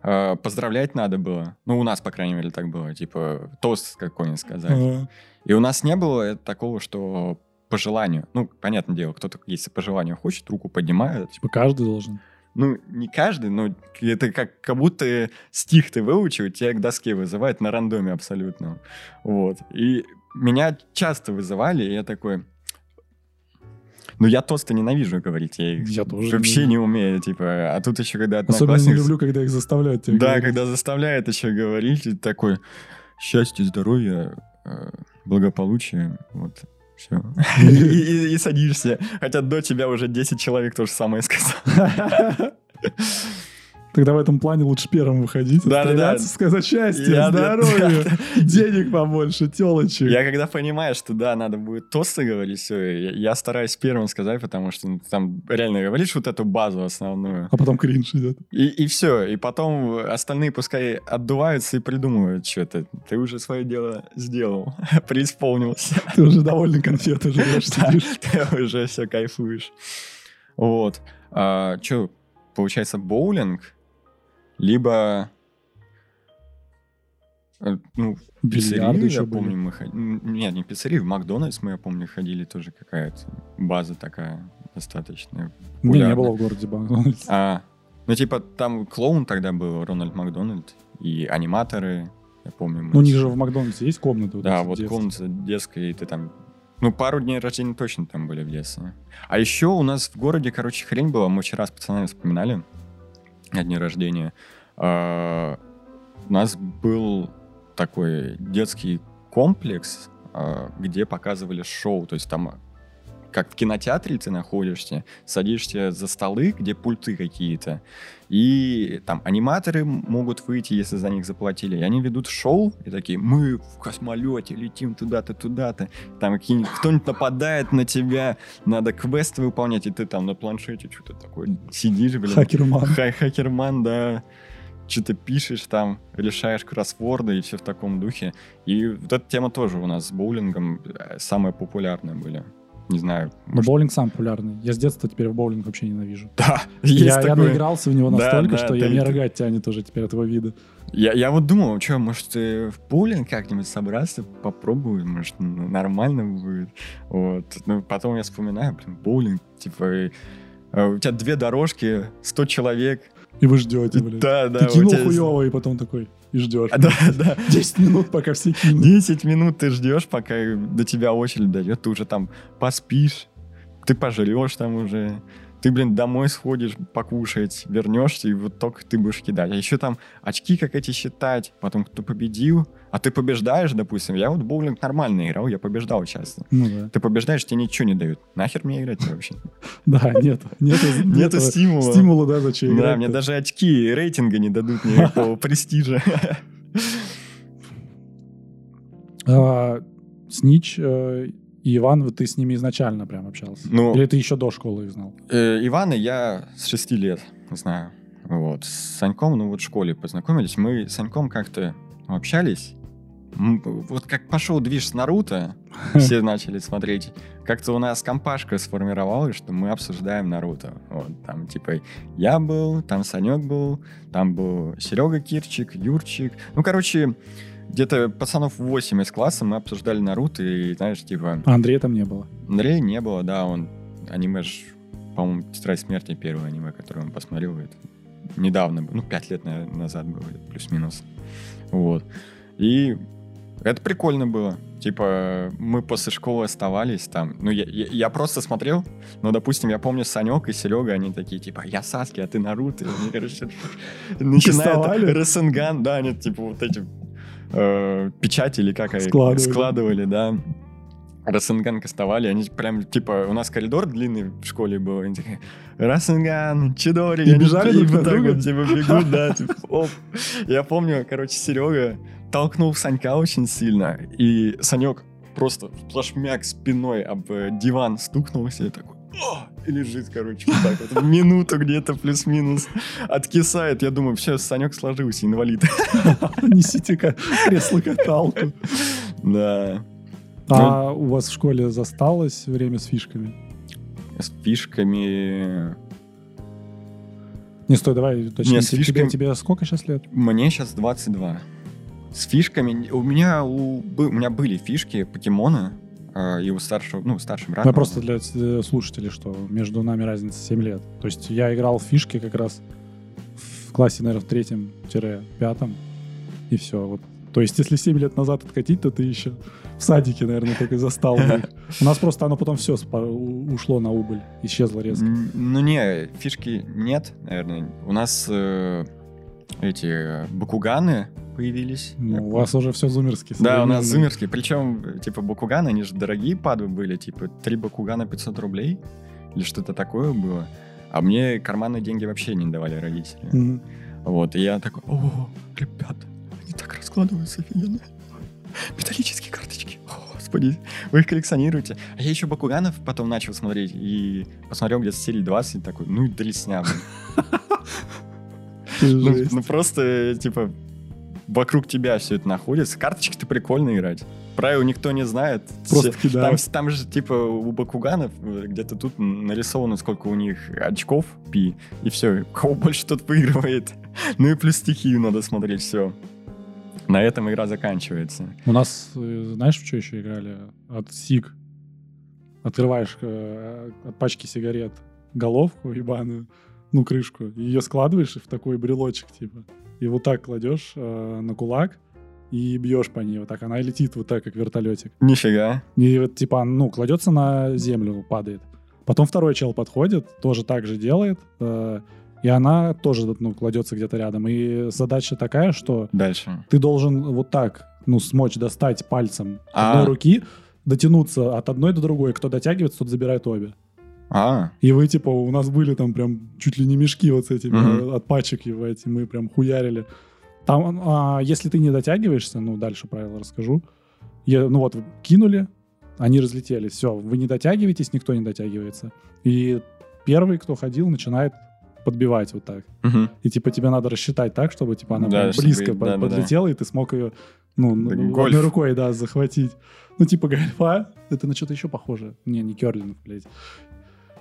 поздравлять надо было. Ну, у нас, по крайней мере, так было. Типа, тост какой-нибудь сказать. И у нас не было такого, что по желанию. Ну, понятное дело, кто-то, если по желанию хочет, руку поднимает.
Типа каждый должен.
ну, не каждый, но это как, как будто стих ты выучил, тебя к доске вызывает на рандоме абсолютно. Вот. И меня часто вызывали, и я такой... Ну, я тосты ненавижу говорить, я их
Я тоже
вообще
не-
не умею, типа, а тут еще когда
Особенно не
одноклассник...
люблю, когда их заставляют тебя
Да,
говорить.
когда заставляет еще говорить, и такой счастье, здоровье, э, благополучие, вот, все. И, и- и садишься. Хотя до тебя уже 10 человек то же самое сказал.
Тогда в этом плане лучше первым выходить,
Да-да-да.
отстреляться, сказать счастье,
Я-
здоровья, денег побольше, телочек.
Я когда понимаю, что да, надо будет тосты говорить, все, я, стараюсь первым сказать, потому что ну, там реально говоришь вот эту базу основную.
А потом кринж идет.
И, и все. И потом остальные пускай отдуваются и придумывают что-то. Ты уже свое дело сделал, преисполнился.
Ты уже жрешь,
Да,
сидишь.
ты уже все кайфуешь. Вот. А, что, получается, боулинг, либо... э, Ну, в пиццерию, я
были.
помню, мы ходили. Нет, не в пиццерию, в Макдональдс мы, я помню, ходили тоже какая-то база такая достаточно
не
популярная.
было в городе Макдональдс.
А, ну, типа, там клоун тогда был, Рональд Макдональд, и аниматоры, я помню.
Ну, у них же в Макдональдсе есть комнаты?
да,
эти
вот
детские?
комната детская, и ты там... Ну, пару дней рождения точно там были в детстве. А еще у нас в городе, короче, хрень была. Мы вчера с пацанами вспоминали о дне рождения. А, У нас был такой детский комплекс, а, где показывали шоу. То есть там как в кинотеатре ты находишься, садишься за столы, где пульты какие-то, и там аниматоры могут выйти, если за них заплатили, и они ведут шоу, и такие, мы в космолете летим туда-то, туда-то, там кто-нибудь нападает на тебя, надо квесты выполнять, и ты там на планшете что-то такое сидишь, блин.
Хакерман.
Хай хакерман, да. Что-то пишешь там, решаешь кроссворды и все в таком духе. И вот эта тема тоже у нас с боулингом э, самая популярная были. Не знаю.
Но
может,
боулинг сам популярный. Я с детства теперь в боулинг вообще ненавижу.
Да, есть
Я, я
такое.
наигрался в него
Да,
настолько,
да,
что
ты-
я меня
ты-
рогать тянет уже теперь этого вида.
Я, я вот думал, что, может, э, в боулинг как-нибудь собраться, попробую, может, нормально будет. Вот. Ну, потом я вспоминаю, блин, боулинг, типа, э, э, у тебя две дорожки, 100 человек.
И вы ждете, блин.
Да, да.
Ты кинул
тебя-
хуёво, и потом такой, и ждешь.
Да, да.
10 минут, пока все кинут.
10 минут ты ждешь, пока до тебя очередь дойдет, ты уже там поспишь, ты пожрешь там уже, ты, блин, домой сходишь покушать, вернешься, и вот только ты будешь кидать. А еще там очки как эти считать, потом кто победил, а ты побеждаешь, допустим. Я вот боулинг нормально играл, я побеждал часто.
Ну да.
Ты побеждаешь, тебе ничего не дают. Нахер мне играть вообще?
Да, нет. Нету,
стимула.
Стимула, да, зачем
Да, мне даже очки рейтинга не дадут никакого престижа.
А, Снич э, и Иван, вот ты с ними изначально прям общался?
Ну,
Или ты еще до школы их знал?
Э, Ивана я с 6 лет знаю. Вот. С Саньком, ну вот в школе познакомились. Мы с Саньком как-то общались. Вот как пошел движ с Наруто, все начали смотреть. Как-то у нас компашка сформировалась, что мы обсуждаем Наруто. Вот, там типа я был, там Санек был, там был Серега Кирчик, Юрчик. Ну, короче, где-то пацанов 8 из класса мы обсуждали Наруто, и, знаешь, типа...
А Андрея там не было.
Андрея не было, да, он аниме ж, по-моему, «Тетрадь смерти» первое аниме, которое он посмотрел, это недавно, ну, пять лет наверное, назад было, плюс-минус. Вот. И это прикольно было. Типа, мы после школы оставались там. Ну, я, я, я просто смотрел, но, допустим, я помню Санек и Серега, они такие, типа, я Саски, а ты Наруто. Они, короче, начинают? Рассенган, да, они, типа, вот эти э, печати или как они
Складывали.
складывали, да. Рассенган кастовали, они прям, типа, у нас коридор длинный в школе был, они такие, Рассенган, Чидори,
И
они
бежали друг на друга?
вот, типа, бегут, да, типа, оп. Я помню, короче, Серега толкнул Санька очень сильно, и Санек просто плашмяк спиной об э, диван стукнулся и такой, «О!» и лежит, короче, вот так вот, минуту где-то плюс-минус откисает. Я думаю, все, Санек сложился, инвалид.
Несите ка- кресло-каталку.
Да.
А у вас в школе засталось время с фишками?
С фишками...
Не, стой, давай уточним.
Не, с
Тебе-
фишками-
Тебе сколько сейчас лет?
Мне сейчас 22. С фишками... У меня, у, у меня были фишки покемона. э, и у старшего, ну, старший брат.
Ну,
мой
просто для э, слушателей, что между нами разница 7 лет. То есть я играл в фишки как раз в классе, наверное, в третьем-пятом, и все. Вот. То есть если 7 лет назад откатить, то ты еще в садике, наверное, только и застал. У нас просто оно потом все ушло на убыль, исчезло резко.
Ну не, фишки нет, наверное. У нас э, эти бакуганы появились.
Ну, у вас уже все зумерски.
Да, у нас зумерские. Причем, типа, бакуганы, они же дорогие пады были. Типа, три бакугана 500 рублей. Или что-то такое было. А мне карманные деньги вообще не давали родители.
Мгм.
Вот, и я такой, о, ребята, так раскладываются офигенно. Металлические карточки. О, Господи, вы их коллекционируете. А я еще Бакуганов потом начал смотреть и посмотрел где-то серии 20 и такой, ну и дресня. блин». Ну, ну просто, типа, вокруг тебя все это находится. Карточки-то прикольно играть. Правил никто не знает.
Просто
Все-. Там, там же, типа, у Бакуганов э, где-то тут нарисовано, сколько у них очков пи, и все. Кого больше тот выигрывает. Ну и плюс стихию надо смотреть, все. На этом игра заканчивается.
У нас, э, знаешь, в что еще играли? От СИГ. Открываешь э, от пачки сигарет головку ебаную, ну, крышку, ее складываешь в такой брелочек, типа. И вот так кладешь э, на кулак и бьешь по ней. Вот так она летит вот так, как вертолетик.
Нифига.
И вот, типа, ну, кладется на землю, падает. Потом второй чел подходит, тоже так же делает, э, и она тоже, ну, кладется где-то рядом. И задача такая, что
Дальше.
ты должен вот так, ну, смочь достать пальцем
А.
одной руки, дотянуться от одной до другой. Кто дотягивается, тот забирает обе.
А,
И вы, типа, у нас были там прям чуть ли не мешки вот с этими э, от пачек, ебать, и мы прям хуярили. Там, а, если ты не дотягиваешься, ну, дальше правила расскажу. Я- ну вот, кинули, они разлетелись. Все, вы не дотягиваетесь, никто не дотягивается. И первый, кто ходил, начинает подбивать вот так.
мгм.
И типа тебе надо рассчитать так, чтобы типа она
Да,
прям
чтобы-
близко по-
да-да-да.
подлетела, и ты смог ее ну,
Да,
одной рукой, да, захватить. Ну, типа гольфа. Это на что-то еще похоже. Не, не керлинг, блядь.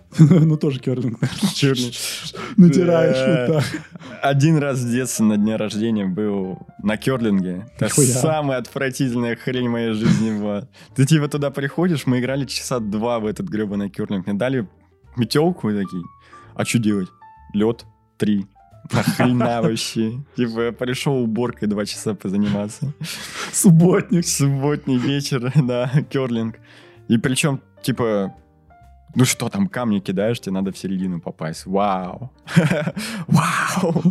Ну, тоже керлинг, наверное. Натираешь вот так.
Один раз в детстве на дне рождения был на керлинге. Это самая отвратительная хрень моей жизни была. Ты типа туда приходишь, мы играли часа два в этот гребаный керлинг. Мне дали метелку и такие, а что делать? Лед три. Нахрена вообще? Типа я пришел уборкой два часа позаниматься.
Субботник.
Субботний вечер, да, керлинг. И причем, типа, ну что там, камни кидаешь, тебе надо в середину попасть. Вау. Вау.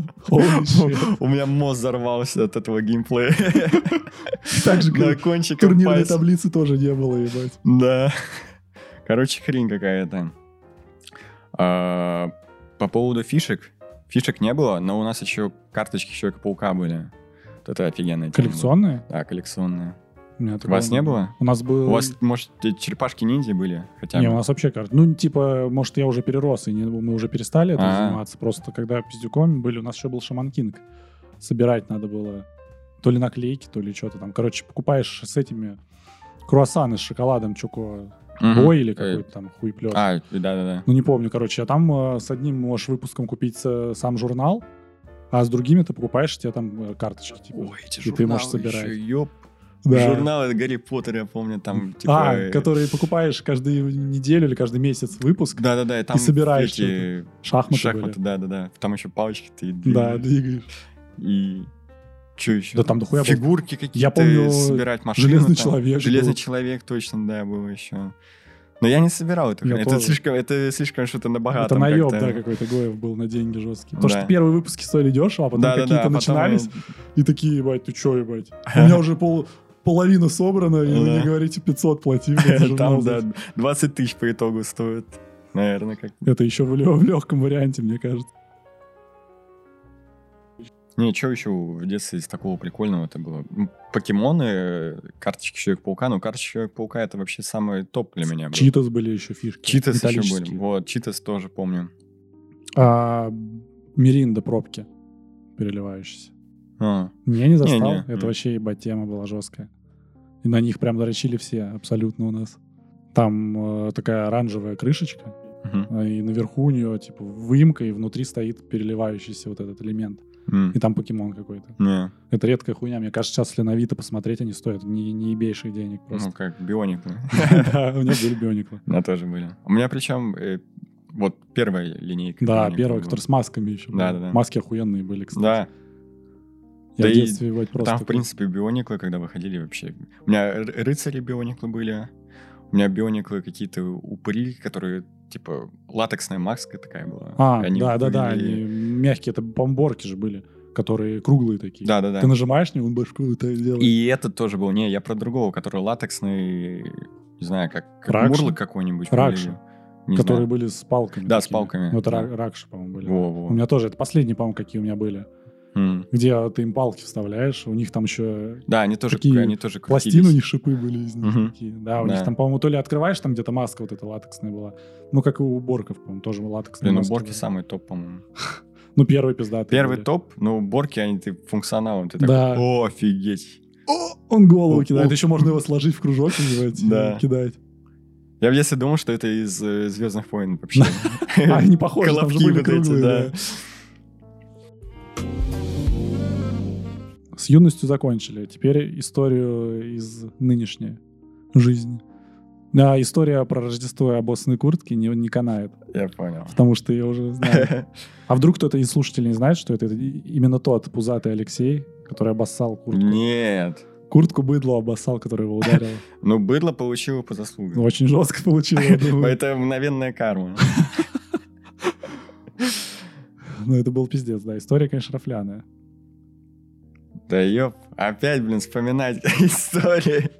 У меня мозг взорвался от этого геймплея.
Так же, как турнирной таблицы тоже не было, ебать.
Да. Короче, хрень какая-то. По поводу фишек. Фишек не было, но у нас еще карточки Человека-паука были. Вот это офигенная тема.
Коллекционные?
Да, коллекционные.
У меня
У вас не было?
У нас был...
У вас, может, черепашки-ниндзя были? Хотя
Не,
бы?
у нас вообще карты. Ну, типа, может, я уже перерос, и не- мы уже перестали этим
А.
заниматься. Просто когда пиздюком были, у нас еще был Шаман Кинг. Собирать надо было то ли наклейки, то ли что-то там. Короче, покупаешь с этими круассаны с шоколадом Чуко
Мгм.
Бой или
Э,
какой-то там хуеплет.
А, да-да-да.
Ну, не помню, короче. А там э, с одним можешь выпуском купить э, сам журнал, а с другими ты покупаешь, тебе там э, карточки. Типа.
Ой, эти
И ты можешь собирать.
еще, ёп.
Да.
Журналы Гарри Поттера, я помню, там, типа...
а, которые покупаешь каждую неделю или каждый месяц выпуск.
Да-да-да, и там
собираешь
эти
Шахматы,
шахматы, да-да-да. Там еще палочки ты
Да, двигаешь.
И что еще?
Да там дохуя.
Фигурки какие-то
Я помню,
собирать машины.
Железный
там.
человек
Железный
был.
человек, точно, да, был еще. Но я не собирал это.
Я
Это
тоже.
слишком, это слишком что-то на
Это
богатом
наеб,
как-то.
да, какой-то Гоев был на деньги жесткие. Потому
Да.
что первые выпуски стоили дешево, а потом
Да-да-да,
какие-то
потом
начинались,
и-
и такие, ебать, ты чё, ебать? У меня уже пол, половина собрана, и вы
Да.
мне говорите 500 плати.
Там, да, 20 тысяч по итогу стоит. Наверное, как
Это еще в, легком варианте, мне кажется.
Не, что еще в детстве из такого прикольного это было? Покемоны, карточки Человека-паука. Ну, карточки Человека-паука это вообще самый топ для меня был.
Читас были еще фишки.
Читас еще были. Вот, Читас тоже помню.
А, Миринда пробки переливающиеся.
А,
Не, не застал.
Не-не.
Это
М.
вообще ебать тема была жесткая. И на них прям дрочили все, абсолютно у нас. Там э, такая оранжевая крышечка, а, и наверху у нее типа выемка, и внутри стоит переливающийся вот этот элемент.
М.
и там покемон какой-то.
Не,
Это редкая хуйня. Мне кажется, сейчас, если на Авито посмотреть, они стоят не, не ебейших денег
ну
просто.
как биониклы.
Да, у меня были биониклы.
У меня тоже были. У меня причем э, вот первая линейка.
Да,
была.
который с масками еще. был.
Да-да-да.
Маски охуенные были, кстати.
Да,
Я
Да
в
и
его просто...
там, в принципе, биониклы, когда выходили вообще... У меня рыцари биониклы были, у меня биониклы какие-то упыри, которые, типа, латексная маска такая была.
А,
они
да-да-да,
выглядели-
они мягкие, это помборки же были, которые круглые такие.
Да-да-да.
Ты нажимаешь на него, он башку вот так делает.
И этот тоже был. Не, я про другого, который латексный, не знаю, как, как мурлык какой-нибудь. Выглядел. Не
которые
знаю.
были с палками.
Да, с
такими.
палками,
Ну, это
да.
ра- ракши, по-моему, были.
Во-во.
У меня тоже, это последние, по-моему, какие у меня были.
М.
Где ты им палки вставляешь, у них там еще
Да, они тоже,
Такие
они тоже
пластины, у
крутились.
них шипы были из них
Мгм.
такие. Да, у
Да.
них там, по-моему, то ли открываешь, там где-то маска вот эта латексная была. Ну, как и у Борков, по-моему, тоже латексная
Блин,
маска
уборки
была.
самый топ, по-моему.
Ну, первый пиздатый.
Первый
были.
топ, но уборки, они ты функционалом. Ты
Да.
такой, о, офигеть.
О, он голову
О,
кидает.
о.
Еще можно его сложить в кружок и
Да.
кидать.
Я в детстве думал, что это из э, Звездных войн вообще.
А, они похожи, там же были круглые,
да.
С юностью закончили. Теперь историю из нынешней жизни. Да, история про Рождество и обоссанные куртки не, не канает,
Я понял.
потому что я уже знаю. А вдруг кто-то из слушателей не знает, что это, именно тот пузатый Алексей, который обоссал куртку.
Нет.
Куртку быдло обоссал, который его ударил.
Ну, быдло получило по заслугам.
Очень жестко думаю.
Это мгновенная карма.
Ну, это был пиздец, да. История, конечно, рафляная.
Да ёп, опять, блин, вспоминать истории.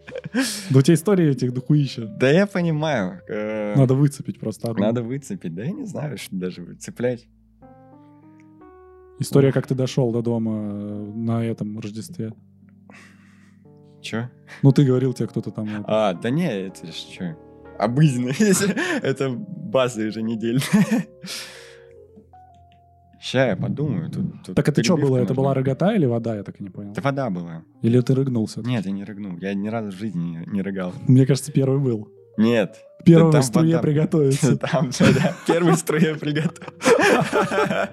Да у тебя истории этих дохуища.
Да я понимаю. э,
Надо выцепить просто одну.
Надо выцепить. Да я не знаю, что даже цеплять.
История, как ты дошел до дома э, на этом Рождестве.
Чё?
Ну, ты говорил, тебе кто-то там...
А, да не, это ж чё? Обыденно. Это база еженедельная. Ща я подумаю. Тут, тут
Так это что было? Это
нужна.
была рогота или вода? Я так и не понял.
Это вода была.
Или ты рыгнулся?
Нет, я не рыгнул. Я ни разу в жизни не, не рыгал.
Мне кажется, первый был.
Нет.
Первый
там
в струе
вода.
приготовиться.
Там, да, да. Первый струе приготовил.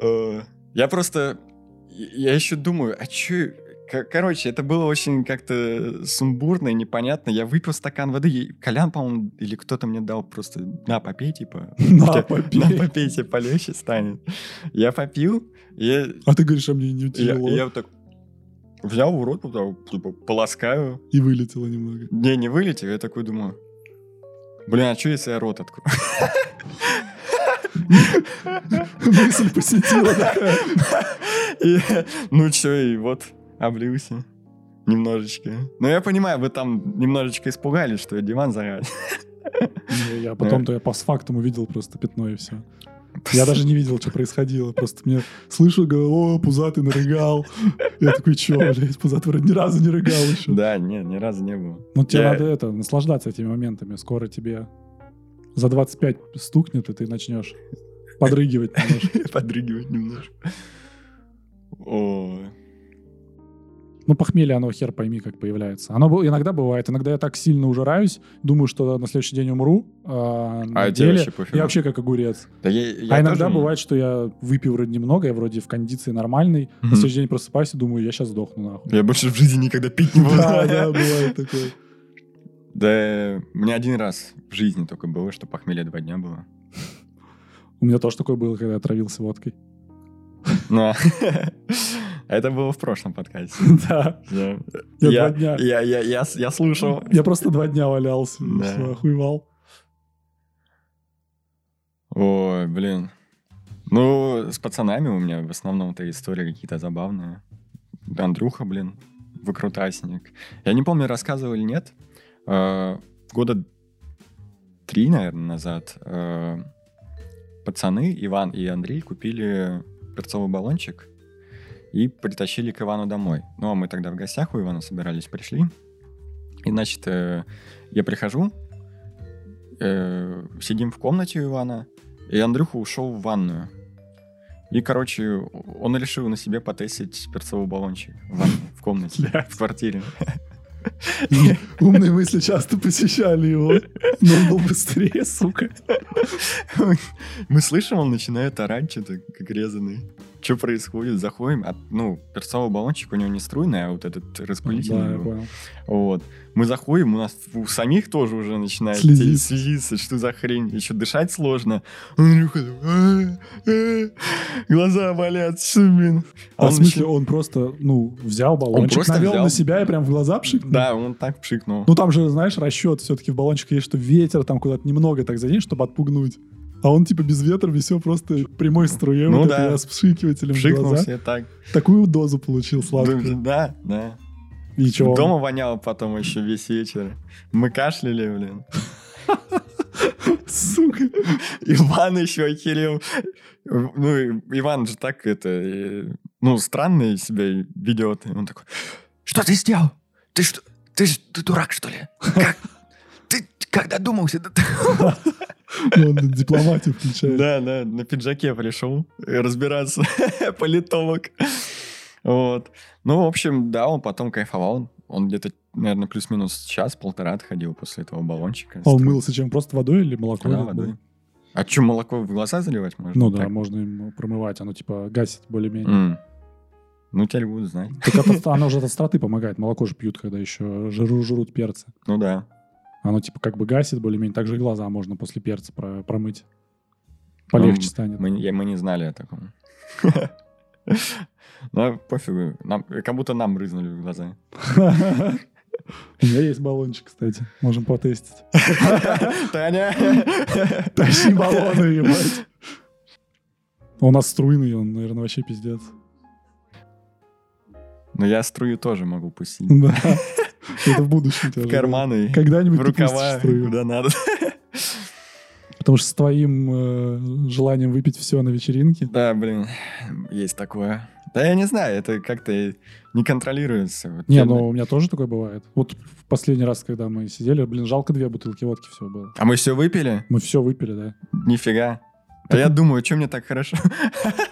Э, Я просто... Я еще думаю, а чё... Короче, это было очень как-то сумбурно и непонятно. Я выпил стакан воды, и Колян, по-моему, или кто-то мне дал просто «на, попей», типа.
На,
«На,
попей.
попей, тебе полегче станет. Я попил, и я,
А ты говоришь, а мне не
я,
тяжело.
я вот так взял в рот, вот типа, полоскаю.
И вылетело немного.
Не, не вылетел, я такой думаю, блин, а что если я рот открою?
Мысль посетила такая.
Ну чё, и вот облился немножечко. Но я понимаю, вы там немножечко испугались, что я диван.
Не, Я потом-то я постфактум увидел просто пятно и все. Я даже не видел, что происходило. Просто мне слышу, говорю, о, пузатый нарыгал. Я такой, чё, блядь, пузатый вроде ни разу не рыгал еще.
Да, нет, ни разу не было.
Ну, тебе
Я-
надо это, наслаждаться этими моментами. Скоро тебе за 25 стукнет, и ты начнешь подрыгивать немножко.
Подрыгивать немножко. О,
Ну, похмелье, оно хер пойми, как появляется. Оно иногда бывает. Иногда я так сильно ужираюсь, думаю, что на следующий день умру. А,
А
деле
вообще пофигу?
я вообще как огурец.
да я, я
а иногда
тоже-
бывает, что я выпью вроде немного, я вроде в кондиции нормальной.
Мгм.
На следующий день просыпаюсь и думаю, я сейчас сдохну нахуй.
Я больше в жизни никогда пить не буду.
Да, да, бывает такое.
Да, у меня один раз в жизни только было, что похмелье два дня было.
У меня тоже такое было, когда я отравился водкой.
Но это было в прошлом подкасте.
Да,
Я,
два дня.
я, слушал.
я просто два дня валялся. охуевал.
Ой, блин. Ну, с пацанами у меня в основном-то истории какие-то забавные. Андрюха, блин, выкрутасник. Я не помню, рассказывал или нет. Э, Года три, наверное, назад э, пацаны, Иван и Андрей, купили перцовый баллончик и притащили к Ивану домой. Ну, а мы тогда в гостях у Ивана собирались, пришли. И, значит, э, я прихожу, э, сидим в комнате у Ивана, и Андрюха ушел в ванную. И, короче, он решил на себе потестить перцовый баллончик в ванне, в комнате, в квартире.
Умные мысли часто посещали его. Но он был быстрее, сука.
Мы слышим, он начинает орать что-то, как резанный. Что происходит, заходим, а, ну, перцовый баллончик у него не струйный, а вот этот распылительный.
Да, я понял.
Вот. Мы заходим, у нас у самих тоже уже начинает
Слезиться.
слезиться, что за хрень, еще дышать сложно. Андрюха, «А, а, глаза болят, что, блин.
А
Он
в смысле, он просто, ну, взял баллончик, навел
взял.
на себя и прям в глаза пшикнул?
Да, он так пшикнул.
Ну, там же, знаешь, расчет все-таки в баллончике есть, что ветер там куда-то немного так заденет, чтобы отпугнуть. А он типа без ветра все просто прямой струей
Ну
вот
да.
этой с вшикивателем в
Пшикнул
глаза.
себе так.
Такую дозу получил сладкую.
Да, да.
И он?
Дома воняло потом еще весь вечер. Мы кашляли, блин.
Сука.
Иван еще охерел. Ну, Иван же так это, ну, странно себя ведет. Он такой, что ты сделал? Ты что, ты, ты дурак, что ли? Как? Ты когда думался? Да ты-»
Ну, Он дипломатию включает.
Да, да, на пиджаке пришел разбираться, политолог. Вот. Ну, в общем, да, он потом кайфовал. Он где-то, наверное, плюс-минус час-полтора отходил после этого баллончика.
А он мылся чем? Просто водой или молоком?
Да, водой. А что, молоко в глаза заливать можно?
Ну да,
Так?
можно им промывать. Оно типа гасит более-менее.
М. Ну, теперь буду знать.
Так это, оно уже от остроты помогает. Молоко же пьют, когда еще жру, жрут перцы.
Ну да.
Оно типа как бы гасит более-менее. Также и глаза можно после перца про- промыть. Полегче
Ну,
станет.
Мы, я- мы не знали о таком. Ну, пофигу. Нам, как будто нам брызнули в глаза.
У меня есть баллончик, кстати. Можем потестить.
Таня!
Тащи баллоны, ебать. У нас струйный, он, наверное, вообще пиздец.
Но я струю тоже могу пустить.
Да. Это в будущем
В карманы,
Когда-нибудь
в рукава, куда надо.
Потому что с твоим э, желанием выпить все на вечеринке.
Да, блин, есть такое. Да я не знаю, это как-то не контролируется. Вот
Не, ну у меня тоже такое бывает. Вот в последний раз, когда мы сидели, блин, жалко две бутылки водки все было.
А мы все выпили?
Мы все выпили, да.
Нифига. А
Так-
я думаю, что мне так хорошо?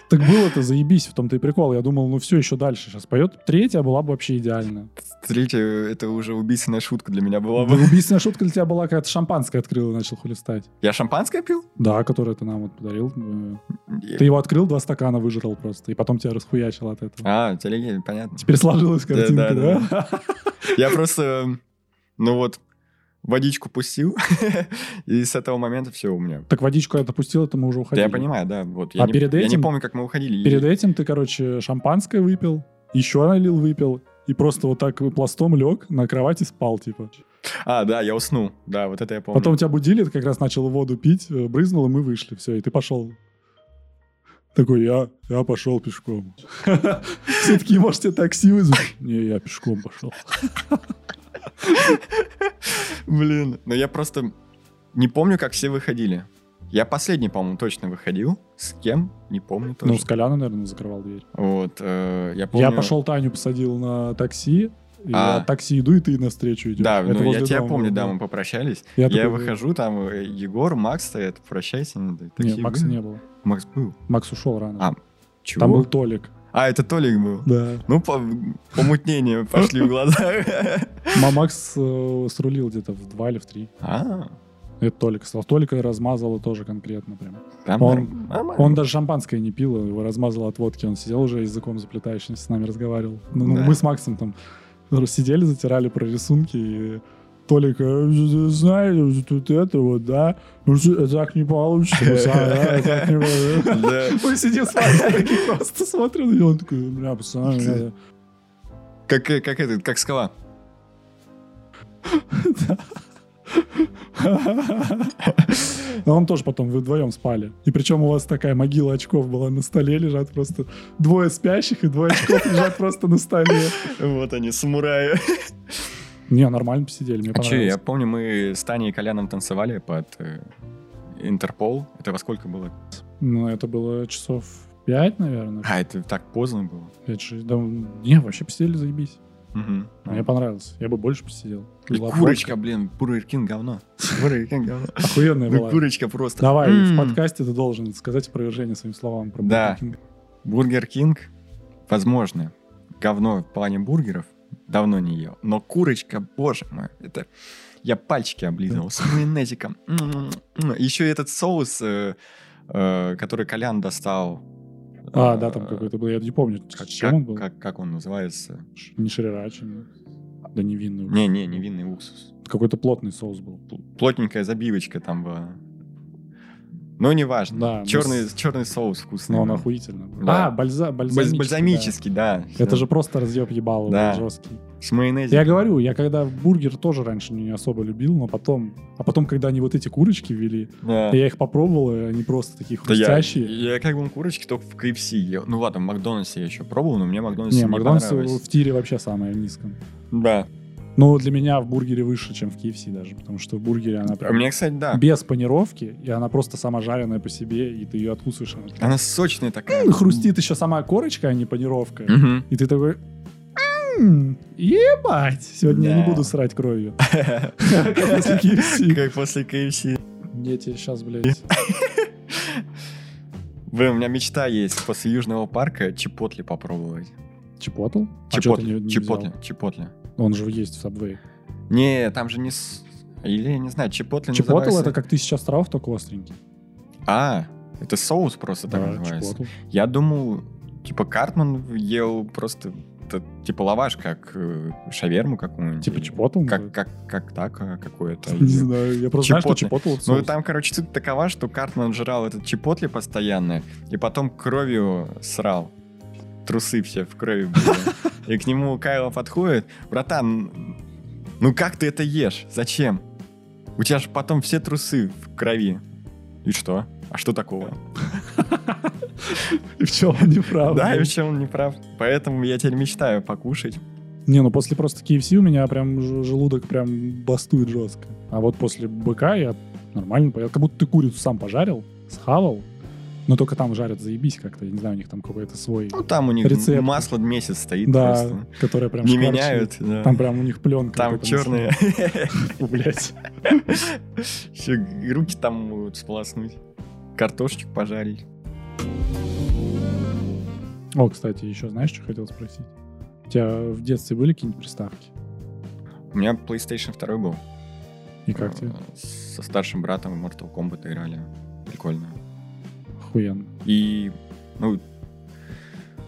Так было-то, заебись, в том-то и прикол. Я думал, ну все, еще дальше сейчас поет. Третья была бы вообще идеально.
Третья, это уже убийственная шутка для меня была
Да,
бы.
убийственная шутка для тебя была, когда ты шампанское открыл и начал хулистать.
Я шампанское пил?
Да, которое ты нам вот подарил. Э,
Я-
Ты его открыл, два стакана выжрал просто, и потом тебя расхуячил от этого.
А, телеги, понятно.
Теперь сложилась картинка,
да,
да?
Я просто, ну вот, водичку пустил, и с этого момента все у меня.
Так водичку я допустил, это мы уже
Да
уходили.
я понимаю, да. Вот. Я
А
не,
перед
Я не
этим-
помню, как мы уходили.
Перед этим ты, короче, шампанское выпил, еще налил, выпил, и просто вот так пластом лег на кровати спал, типа.
А, да, я уснул. Да, вот это я помню.
Потом тебя будили, ты как раз начал воду пить, э, брызнул, и мы вышли, все, и ты пошел. Такой, я, я пошел пешком. Все такие, может, тебе такси вызовут? Не, я пешком пошел.
Блин, но я просто не помню, как все выходили. Я последний, по-моему, точно выходил. С кем? Не помню тоже.
Ну, с Коляна, наверное, закрывал дверь.
Вот, э, я помню...
Я пошел Таню посадил на такси, и
А.
я такси иду, и ты навстречу идешь.
Да,
Это
ну я тебя
дома
помню, да, мы попрощались.
Я
Я,
такой,
выхожу, там э, Егор, Макс стоят, прощайся. надо.
Не,
Такие
Макса
были?
не было.
Макс был.
Макс ушел рано.
А, Чего?
Там был Толик.
А, это Толик был.
Да.
Ну, по, помутнение пошли в глаза.
Ма- Макс э, срулил где-то в два или в три.
А,
Это Толик стал. Толика размазало тоже конкретно прям.
там
Он-
нормально.
Он даже шампанское не пил, его размазало от водки. Он сидел уже языком заплетающимся с нами разговаривал. Ну, ну,
Да.
мы с Максом там сидели, затирали про рисунки, и Толик, «Э, знаешь, тут это вот, да, ну что, так не получится, пацан, да, так не получится». Мы сидим с такие просто смотрим, и он такой, бля, пацан, я-
Как, э, как этот, как скала.
Но он тоже потом вы вдвоем спали. И причем у вас такая могила очков была на столе, лежат просто двое спящих и двое очков лежат просто на столе.
Вот они, самураи.
Не, нормально посидели, мне
А че,
понравилось.
я помню, мы с Таней и Коляном танцевали под э, Interpol. Это во сколько было?
Ну, это было часов пять, наверное.
А, это так поздно было.
Пять, шесть. Да, не, вообще посидели, заебись.
Мгм.
Мне понравилось. Я бы больше посидел.
И курочка, блин, Burger King говно. Burger King говно.
Охуенная была.
курочка просто.
Давай, в подкасте ты должен сказать опровержение своим словам про. Бургер King.
Burger King, возможно, говно в плане бургеров, давно не ел. Но курочка, боже мой, это... Я пальчики облизывал с майонезиком. Еще этот соус, э, э, который Колян достал,
А, да, там какой-то был, я не помню,
Как,
чем он был.
как- как он называется?
Не шрирачи, ну. да не винный.
Не-не, не винный уксус.
Какой-то плотный соус был.
Плотненькая забивочка там была. Ну, неважно.
Да,
черный,
мы
черный соус вкусный.
Но он охуительно. был.
Да.
А, бальза,
Бальз-
бальзамический.
Бальзамический, да.
да. Это же просто разъеб ебал
Да.
жесткий.
С майонезом.
Я говорю, я когда бургер тоже раньше не особо любил, но потом... А потом, когда они вот эти курочки ввели,
Да.
я их попробовал, и они просто такие
Да я,
хрустящие.
я как бы курочки только в KFC ел. Ну ладно, в Макдональдсе я еще пробовал, но мне Макдональдс
Не,
не,
Макдональдс в тире вообще самое низком.
Да.
Но для меня в бургере выше, чем в KFC даже, потому что в бургере она
А
прям
мне, кстати, да.
без панировки, и она просто сама жареная по себе, и ты ее откусываешь. Она такая,
Она сочная такая.
«М, хрустит еще сама корочка, а не панировка.
Мгм.
И ты такой... «М, Ебать! Сегодня я не
Да.
буду срать кровью. Как после KFC.
Как после KFC.
Я тебе сейчас, блядь...
Блин, у меня мечта есть после Южного парка чипотли попробовать.
Chipotle? А
Chipotle,
не Chipotle,
Chipotle.
Он же есть в Subway.
Не, там же не... с- Или, я не знаю, Chipotle
Chipotle
называется-
это как тысяча островов, только остренький.
А, это соус просто так
Да,
называется.
Chipotle.
Я думал, типа, Картман ел просто, это, типа, лаваш, как э, шаверму какую-нибудь.
Типа Chipotle?
Как, как, как так а, какое-то.
Не знаю, я просто знаю, что Chipotle
Ну, там, короче, суть такова, что Картман жрал этот Chipotle постоянно, и потом кровью срал. Трусы все в крови были. И к нему Кайло подходит. Братан, ну как ты это ешь? Зачем? У тебя же потом все трусы в крови. И что? А что такого?
И в чем он не прав?
Да, и в чем он не прав. Поэтому я теперь мечтаю покушать.
Не, ну после просто KFC у меня прям желудок прям бастует жестко. А вот после быка я нормально поел. Как будто ты курицу сам пожарил, схавал. Но только там жарят заебись как-то. Я не знаю, у них там какой-то свой...
Ну, там у них
Рецепт.
масло месяц стоит
да,
просто.
которая прям
Не
шкварчит.
меняют. да.
Там прям у них пленка.
Там черные. Еще руки там могут сполоснуть. Картошечку пожарить.
О, кстати, еще знаешь, что хотел спросить? У тебя в детстве были какие-нибудь приставки?
У меня PlayStation 2 был.
И как тебе?
Э, Со старшим братом в Mortal Kombat играли. Прикольно.
Охуенно.
И, ну,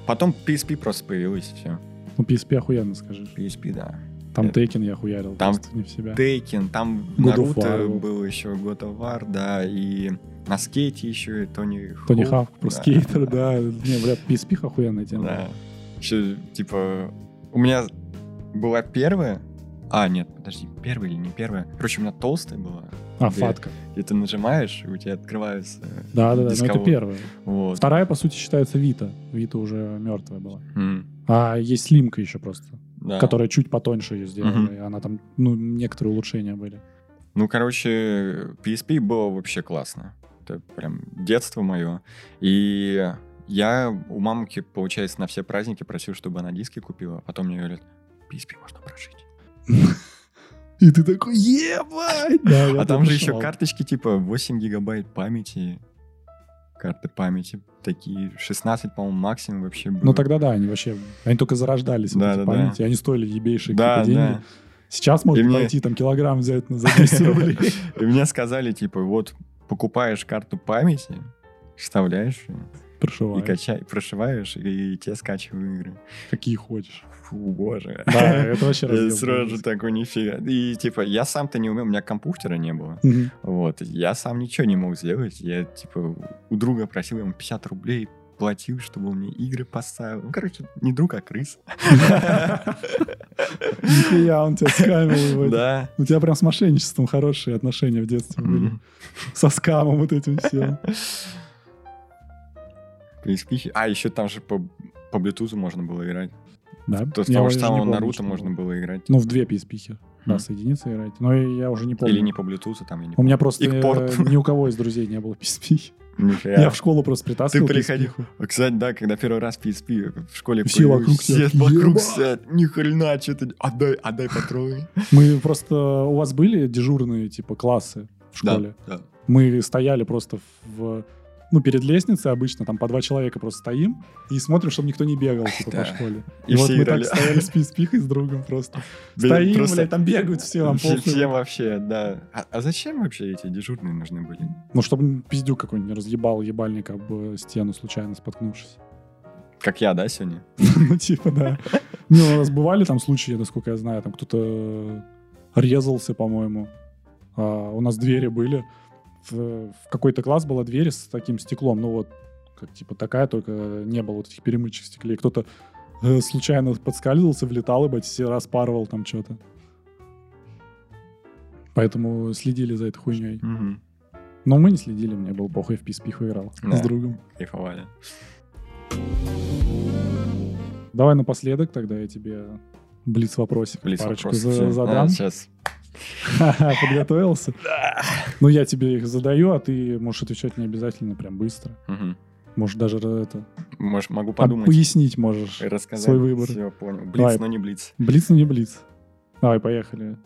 потом PSP просто появилась, и все.
Ну, PSP охуенно, скажи.
PSP, да.
Там
Это-
Tekken я хуярил
Там
просто не в себя.
Тейкен, там
God
Наруто
был.
еще, God of War, да, и на скейте еще и Тони
Тони
Хоук,
Хавк, про
да.
скейтер, да. Не, блядь, PSP охуенная тема.
Да. Еще, типа, у меня была первая... А, нет, подожди, первая или не первая? Короче, у меня толстая была.
А,
Где-
фатка.
И ты нажимаешь, и у тебя открывается...
Да, да, да, но это
дисковод.
первая.
Вот.
Вторая, по сути, считается Вита. Вита уже мертвая была.
М,
А есть Слимка еще просто,
да.
которая чуть потоньше ее сделала.
Мгм.
И она там, ну, некоторые улучшения были.
Ну, короче, PSP было вообще классно. Это прям детство мое. И я у мамки, получается, на все праздники просил, чтобы она диски купила. А потом мне говорят, PSP можно прожить.
И ты такой, ебать! Да,
а там же еще карточки типа 8 гигабайт памяти. Карты памяти такие. 16, по-моему, максимум вообще было.
Ну тогда да, они вообще, они только зарождались,
Да, да,
памяти, они стоили ебейшие
Да,
деньги.
да.
Сейчас можно
И мне-
пойти там килограмм взять на за 200 рублей.
И мне сказали, типа, вот покупаешь карту памяти, вставляешь её и
Прошиваю.
качай, прошиваешь, и тебе скачиваю игры.
Какие хочешь.
Фу, боже.
Да, это вообще
Я
разъеб
сразу же такой, нифига. И типа, я сам-то не умел, у меня компьютера не было. Вот, я сам ничего не мог сделать. Я, типа, у друга просил ему 50 рублей, платил, чтобы он мне игры поставил. Ну, короче, не друг, а крыс.
Нихуя, он тебя скамил. его.
Да.
У тебя прям с мошенничеством хорошие отношения в детстве были. Со скамом вот этим все.
PSP. А, еще там же по, по Bluetooth можно было играть.
Да?
То с
Я
того же самого
помню,
Наруто можно было играть.
Ну, в две PSP. Да,
Мгм.
соединиться играть. Но я уже не помню.
Или не по Bluetooth, там я не
У меня просто э, ни у кого из друзей не было PSP.
Нифига.
Я в школу просто притаскивал
Ты приходил. А, Кстати, да, когда первый раз PSP в школе
Все вокруг
все
сидят,
вокруг сидят, ни хрена, что-то, отдай, отдай патроны.
Мы просто... У вас были дежурные, типа, классы в школе?
Да,
Мы стояли просто в... Ну, перед лестницей обычно, там по два человека просто стоим и смотрим, чтобы никто не бегал, типа,
Да.
по школе.
И
И, вот
все
мы
играли.
так стояли с PSP с другом просто.
Да,
Стоим,
просто
блядь, там бегают все,
все-
похуй.
Всем вообще, да. А, а зачем вообще эти дежурные нужны были?
Ну, чтобы пиздюк какой-нибудь не разъебал ебальник об э, стену случайно споткнувшись.
Как я, да, сегодня?
Ну, типа, да. Ну, у нас бывали там случаи, насколько я знаю, там кто-то резался, по-моему. А у нас двери были. В, в какой-то класс была дверь с таким стеклом. Ну, вот, как типа такая, только не было вот этих перемычек стеклей. Кто-то э, случайно подскальзывался, влетал, и все распарывал там что-то. Поэтому следили за этой хуйней.
Мгм.
Но мы не следили, мне был похуй, в писпиху играл
Да.
с другом.
Кайфовали.
Давай напоследок тогда я тебе блиц вопросик парочку
вопросов.
задам.
А, сейчас.
Подготовился? Ну, я тебе их задаю, а ты можешь отвечать не обязательно прям быстро.
Мгм.
Можешь даже это,
Может, могу
а,
подумать.
пояснить можешь.
рассказать.
свой выбор.
Все, понял. Блиц,
Давай.
но не блиц.
Блиц, но не блиц. Давай, поехали.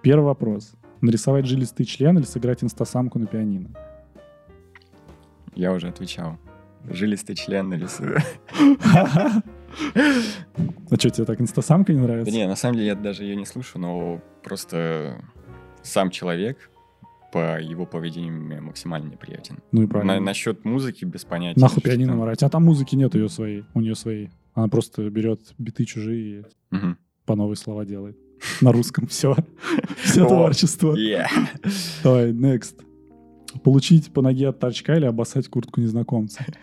Первый вопрос. Нарисовать жилистый член или сыграть инстасамку на пианино?
Я уже отвечал. Жилистый член нарисую.
А что, тебе так инстасамка не
Да
нравится?
не, на самом деле я даже ее не слушаю, но просто сам человек по его поведению мне максимально неприятен.
Ну и
На,
правильно.
насчет музыки без понятия.
Нахуй пианино морать. А там музыки нет ее своей, у нее своей. Она просто берет биты чужие и
Мгм.
по новые слова делает. На русском все. Все творчество. Давай, next. Получить по ноге от торчка или обоссать куртку незнакомца?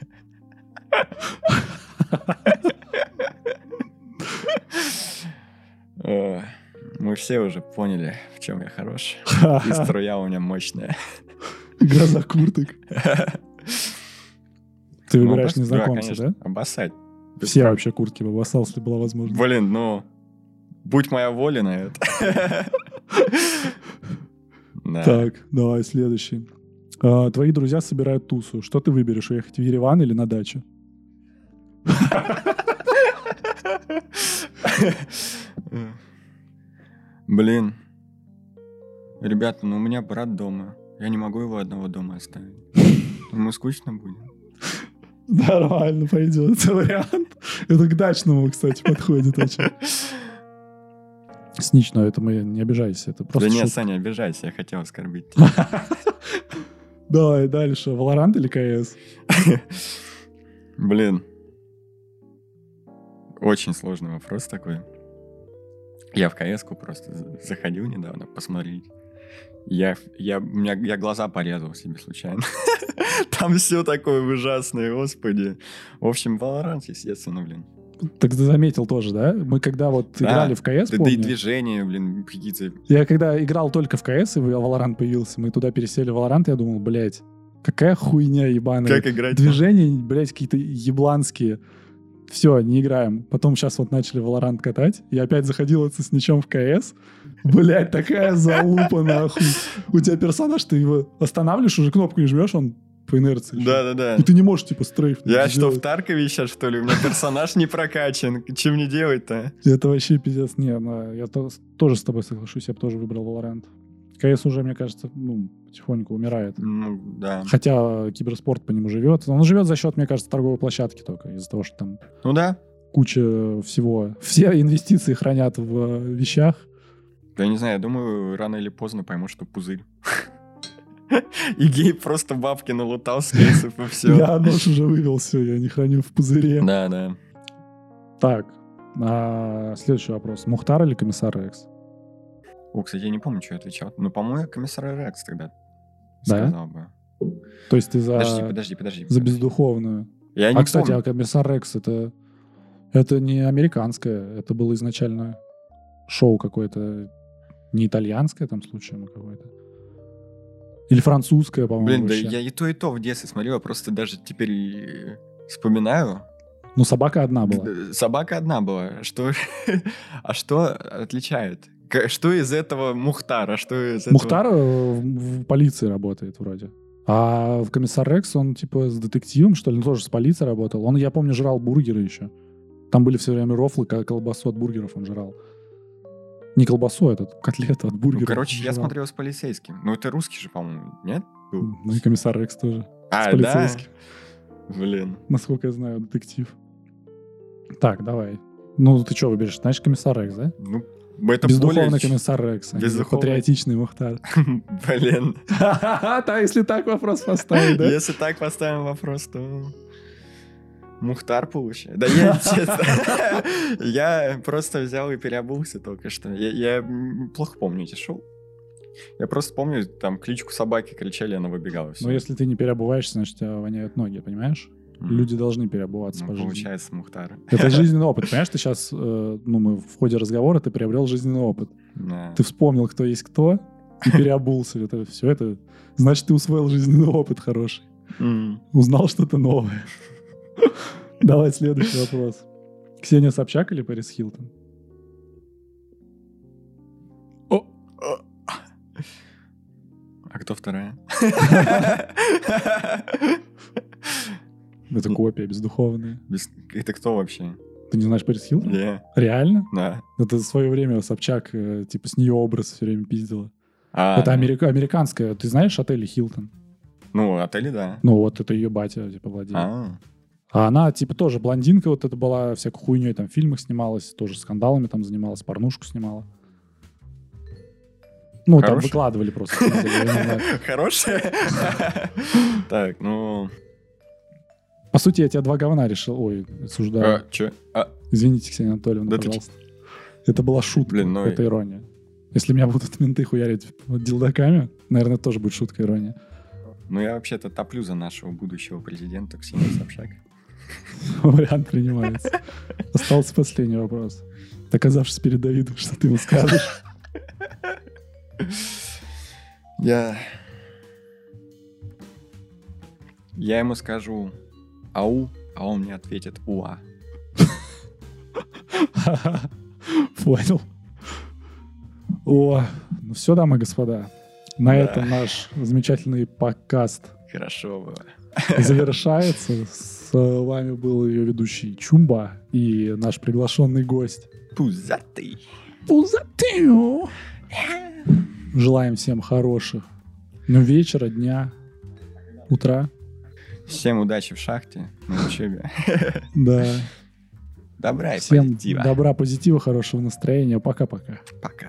Э, Мы все уже поняли, в чем я хорош. И струя у меня мощная.
Игра за курток. Ты
Ну,
выбираешь незнакомца, да?
Обоссать.
Все вообще куртки бы обоссал, если была возможность.
Блин, ну, будь моя воля на это.
Так, давай следующий. А, Твои друзья собирают тусу. Что ты выберешь, уехать в Ереван или на дачу?
Блин. Ребята, ну у меня брат дома. Я не могу его одного дома оставить. Ему скучно будет.
Нормально пойдет, это вариант. Это к дачному, кстати, подходит очень. Снич, но это мы не обижайся, это просто
Да нет. Саня, обижайся, я хотел оскорбить тебя.
Давай дальше. Валорант или КС?
Блин. Очень сложный вопрос такой. Я в кс просто за- заходил недавно посмотреть. Я, я, у меня, я глаза порезал себе случайно. Там все такое ужасное, господи. В общем, Valorant, естественно, блин.
Так ты заметил тоже, да? Мы когда вот
Да.
играли в КС,
Да, да и
помню,
движения, блин, какие-то...
я когда играл только в КС, и Valorant появился, мы туда пересели в Valorant, я думал, блядь, какая хуйня ебаная.
Как играть?
Движения, блядь, какие-то ебланские. Все, не играем. Потом сейчас вот начали Valorant катать. Я опять заходил это с ничем в КС. Блядь, такая залупа, нахуй. У тебя персонаж, ты его останавливаешь, уже кнопку не жмешь, он по инерции. идет.
Да-да-да.
И ты не можешь, типа, стрейф.
Я что, в. Таркове сейчас, что ли? У меня персонаж не прокачан. Чем мне делать-то?
Это вообще пиздец. Не, ну, я то- тоже с тобой соглашусь, я бы тоже выбрал Valorant. КС уже, мне кажется, ну, потихоньку умирает.
Ну, да.
Хотя киберспорт по нему живет. Он живет за счет, мне кажется, торговой площадки только. Из-за того, что там
Ну да.
куча всего. Все инвестиции хранят в вещах.
Да я не знаю, я думаю, рано или поздно пойму, что пузырь. И гей просто бабки налутал с кейсов и все.
Я нож уже вывел, все, я не храню в пузыре.
Да, да.
Так, а, следующий вопрос. Мухтар или комиссар Рекс?
О, кстати, я не помню, что я отвечал. Ну, по-моему, комиссар Рекс тогда
Да?
сказал бы.
То есть ты за,
Подожди, подожди, подожди.
за бездуховную.
Я не
а, кстати,
помню.
а комиссар Рекс это, это не американское, это было изначально шоу какое-то, не итальянское там случаем а какое-то. Или французское, по-моему.
Блин, да
вообще.
я и то, и то в детстве смотрел, я просто даже теперь и вспоминаю.
Ну, собака одна была.
Собака одна была. Что... А что отличает? Что из этого Мухтар, а что из этого...
Мухтар э, в, полиции работает вроде. А в комиссар Рекс он типа с детективом, что ли, ну, тоже с полицией работал. Он, я помню, жрал бургеры еще. Там были все время рофлы, колбасу от бургеров он жрал. Не колбасу, а этот, котлету от бургеров.
Ну, короче, я
жрал.
смотрел с полицейским. Ну, это русский же, по-моему, нет? был?
Ну и комиссар Рекс тоже.
А,
с
да?
полицейским.
Блин.
Насколько я знаю, детектив. Так, давай. Ну, ты что выберешь? Значит, комиссар Рекс, да?
Ну, это
Бездуховный
более...
комиссар Рекс.
Бездуховный.
Патриотичный Мухтар.
Блин.
Да, если так вопрос поставить, да?
Если так поставим вопрос, то... Мухтар получается. Да я, честно, я просто взял и переобулся только что. Я, плохо помню эти шоу. Я просто помню, там кличку собаки кричали, она выбегала.
Но если ты не переобуваешься, значит, у тебя воняют ноги, понимаешь? Люди должны переобуваться
Ну,
по жизни.
получается, Мухтар.
Это жизненный опыт. Понимаешь, ты сейчас, ну, мы в ходе разговора, ты приобрел жизненный опыт.
Да.
Ты вспомнил, кто есть кто, и переобулся. Это все это... Значит, ты усвоил жизненный опыт хороший.
М.
Узнал что-то новое. Давай следующий вопрос. Ксения Собчак или Пэрис Хилтон?
А кто вторая?
Это копия бездуховная.
Без- Это кто вообще?
Ты не знаешь Пэрис Хилтон?
Не.
Реально?
Да.
Это в свое время Собчак, э, типа, с нее образ все время пиздила.
А,
это
ну,
америка- американская. Ты знаешь отель Хилтон?
Ну, отели, да.
Ну, вот это ее батя, типа, владеет.
А,
А она, типа, тоже блондинка вот это была, всякой хуйней там в фильмах снималась, тоже скандалами там занималась, порнушку снимала. Ну, там
Хорошая?
выкладывали просто.
Хорошая? Так, ну...
По сути, я тебя два говна решил. Ой, осуждаю.
а, Чё? А,
Извините, Ксения Анатольевна,
Да ты
пожалуйста. Это была шутка,
Блин, ну
это ирония. Если меня будут менты хуярить дилдаками, наверное, тоже будет шутка, ирония.
Ну, я вообще-то топлю за нашего будущего президента Ксению Собчак.
Вариант принимается. Остался последний вопрос. Оказавшись перед Давидом, что ты ему скажешь?
Я... Я ему скажу «Ау», а он мне ответит «Уа».
Понял. О, ну все, дамы и господа. На
Да.
этом наш замечательный подкаст
Хорошо было.
завершается. С вами был ее ведущий Чумба и наш приглашенный гость
Пузатый.
Пузатыю. Желаем всем хороших ну, вечера, дня, утра.
Всем удачи в шахте, на учебе.
Да.
Добра и
Всем
позитива.
добра, позитива, хорошего настроения. Пока-пока.
Пока.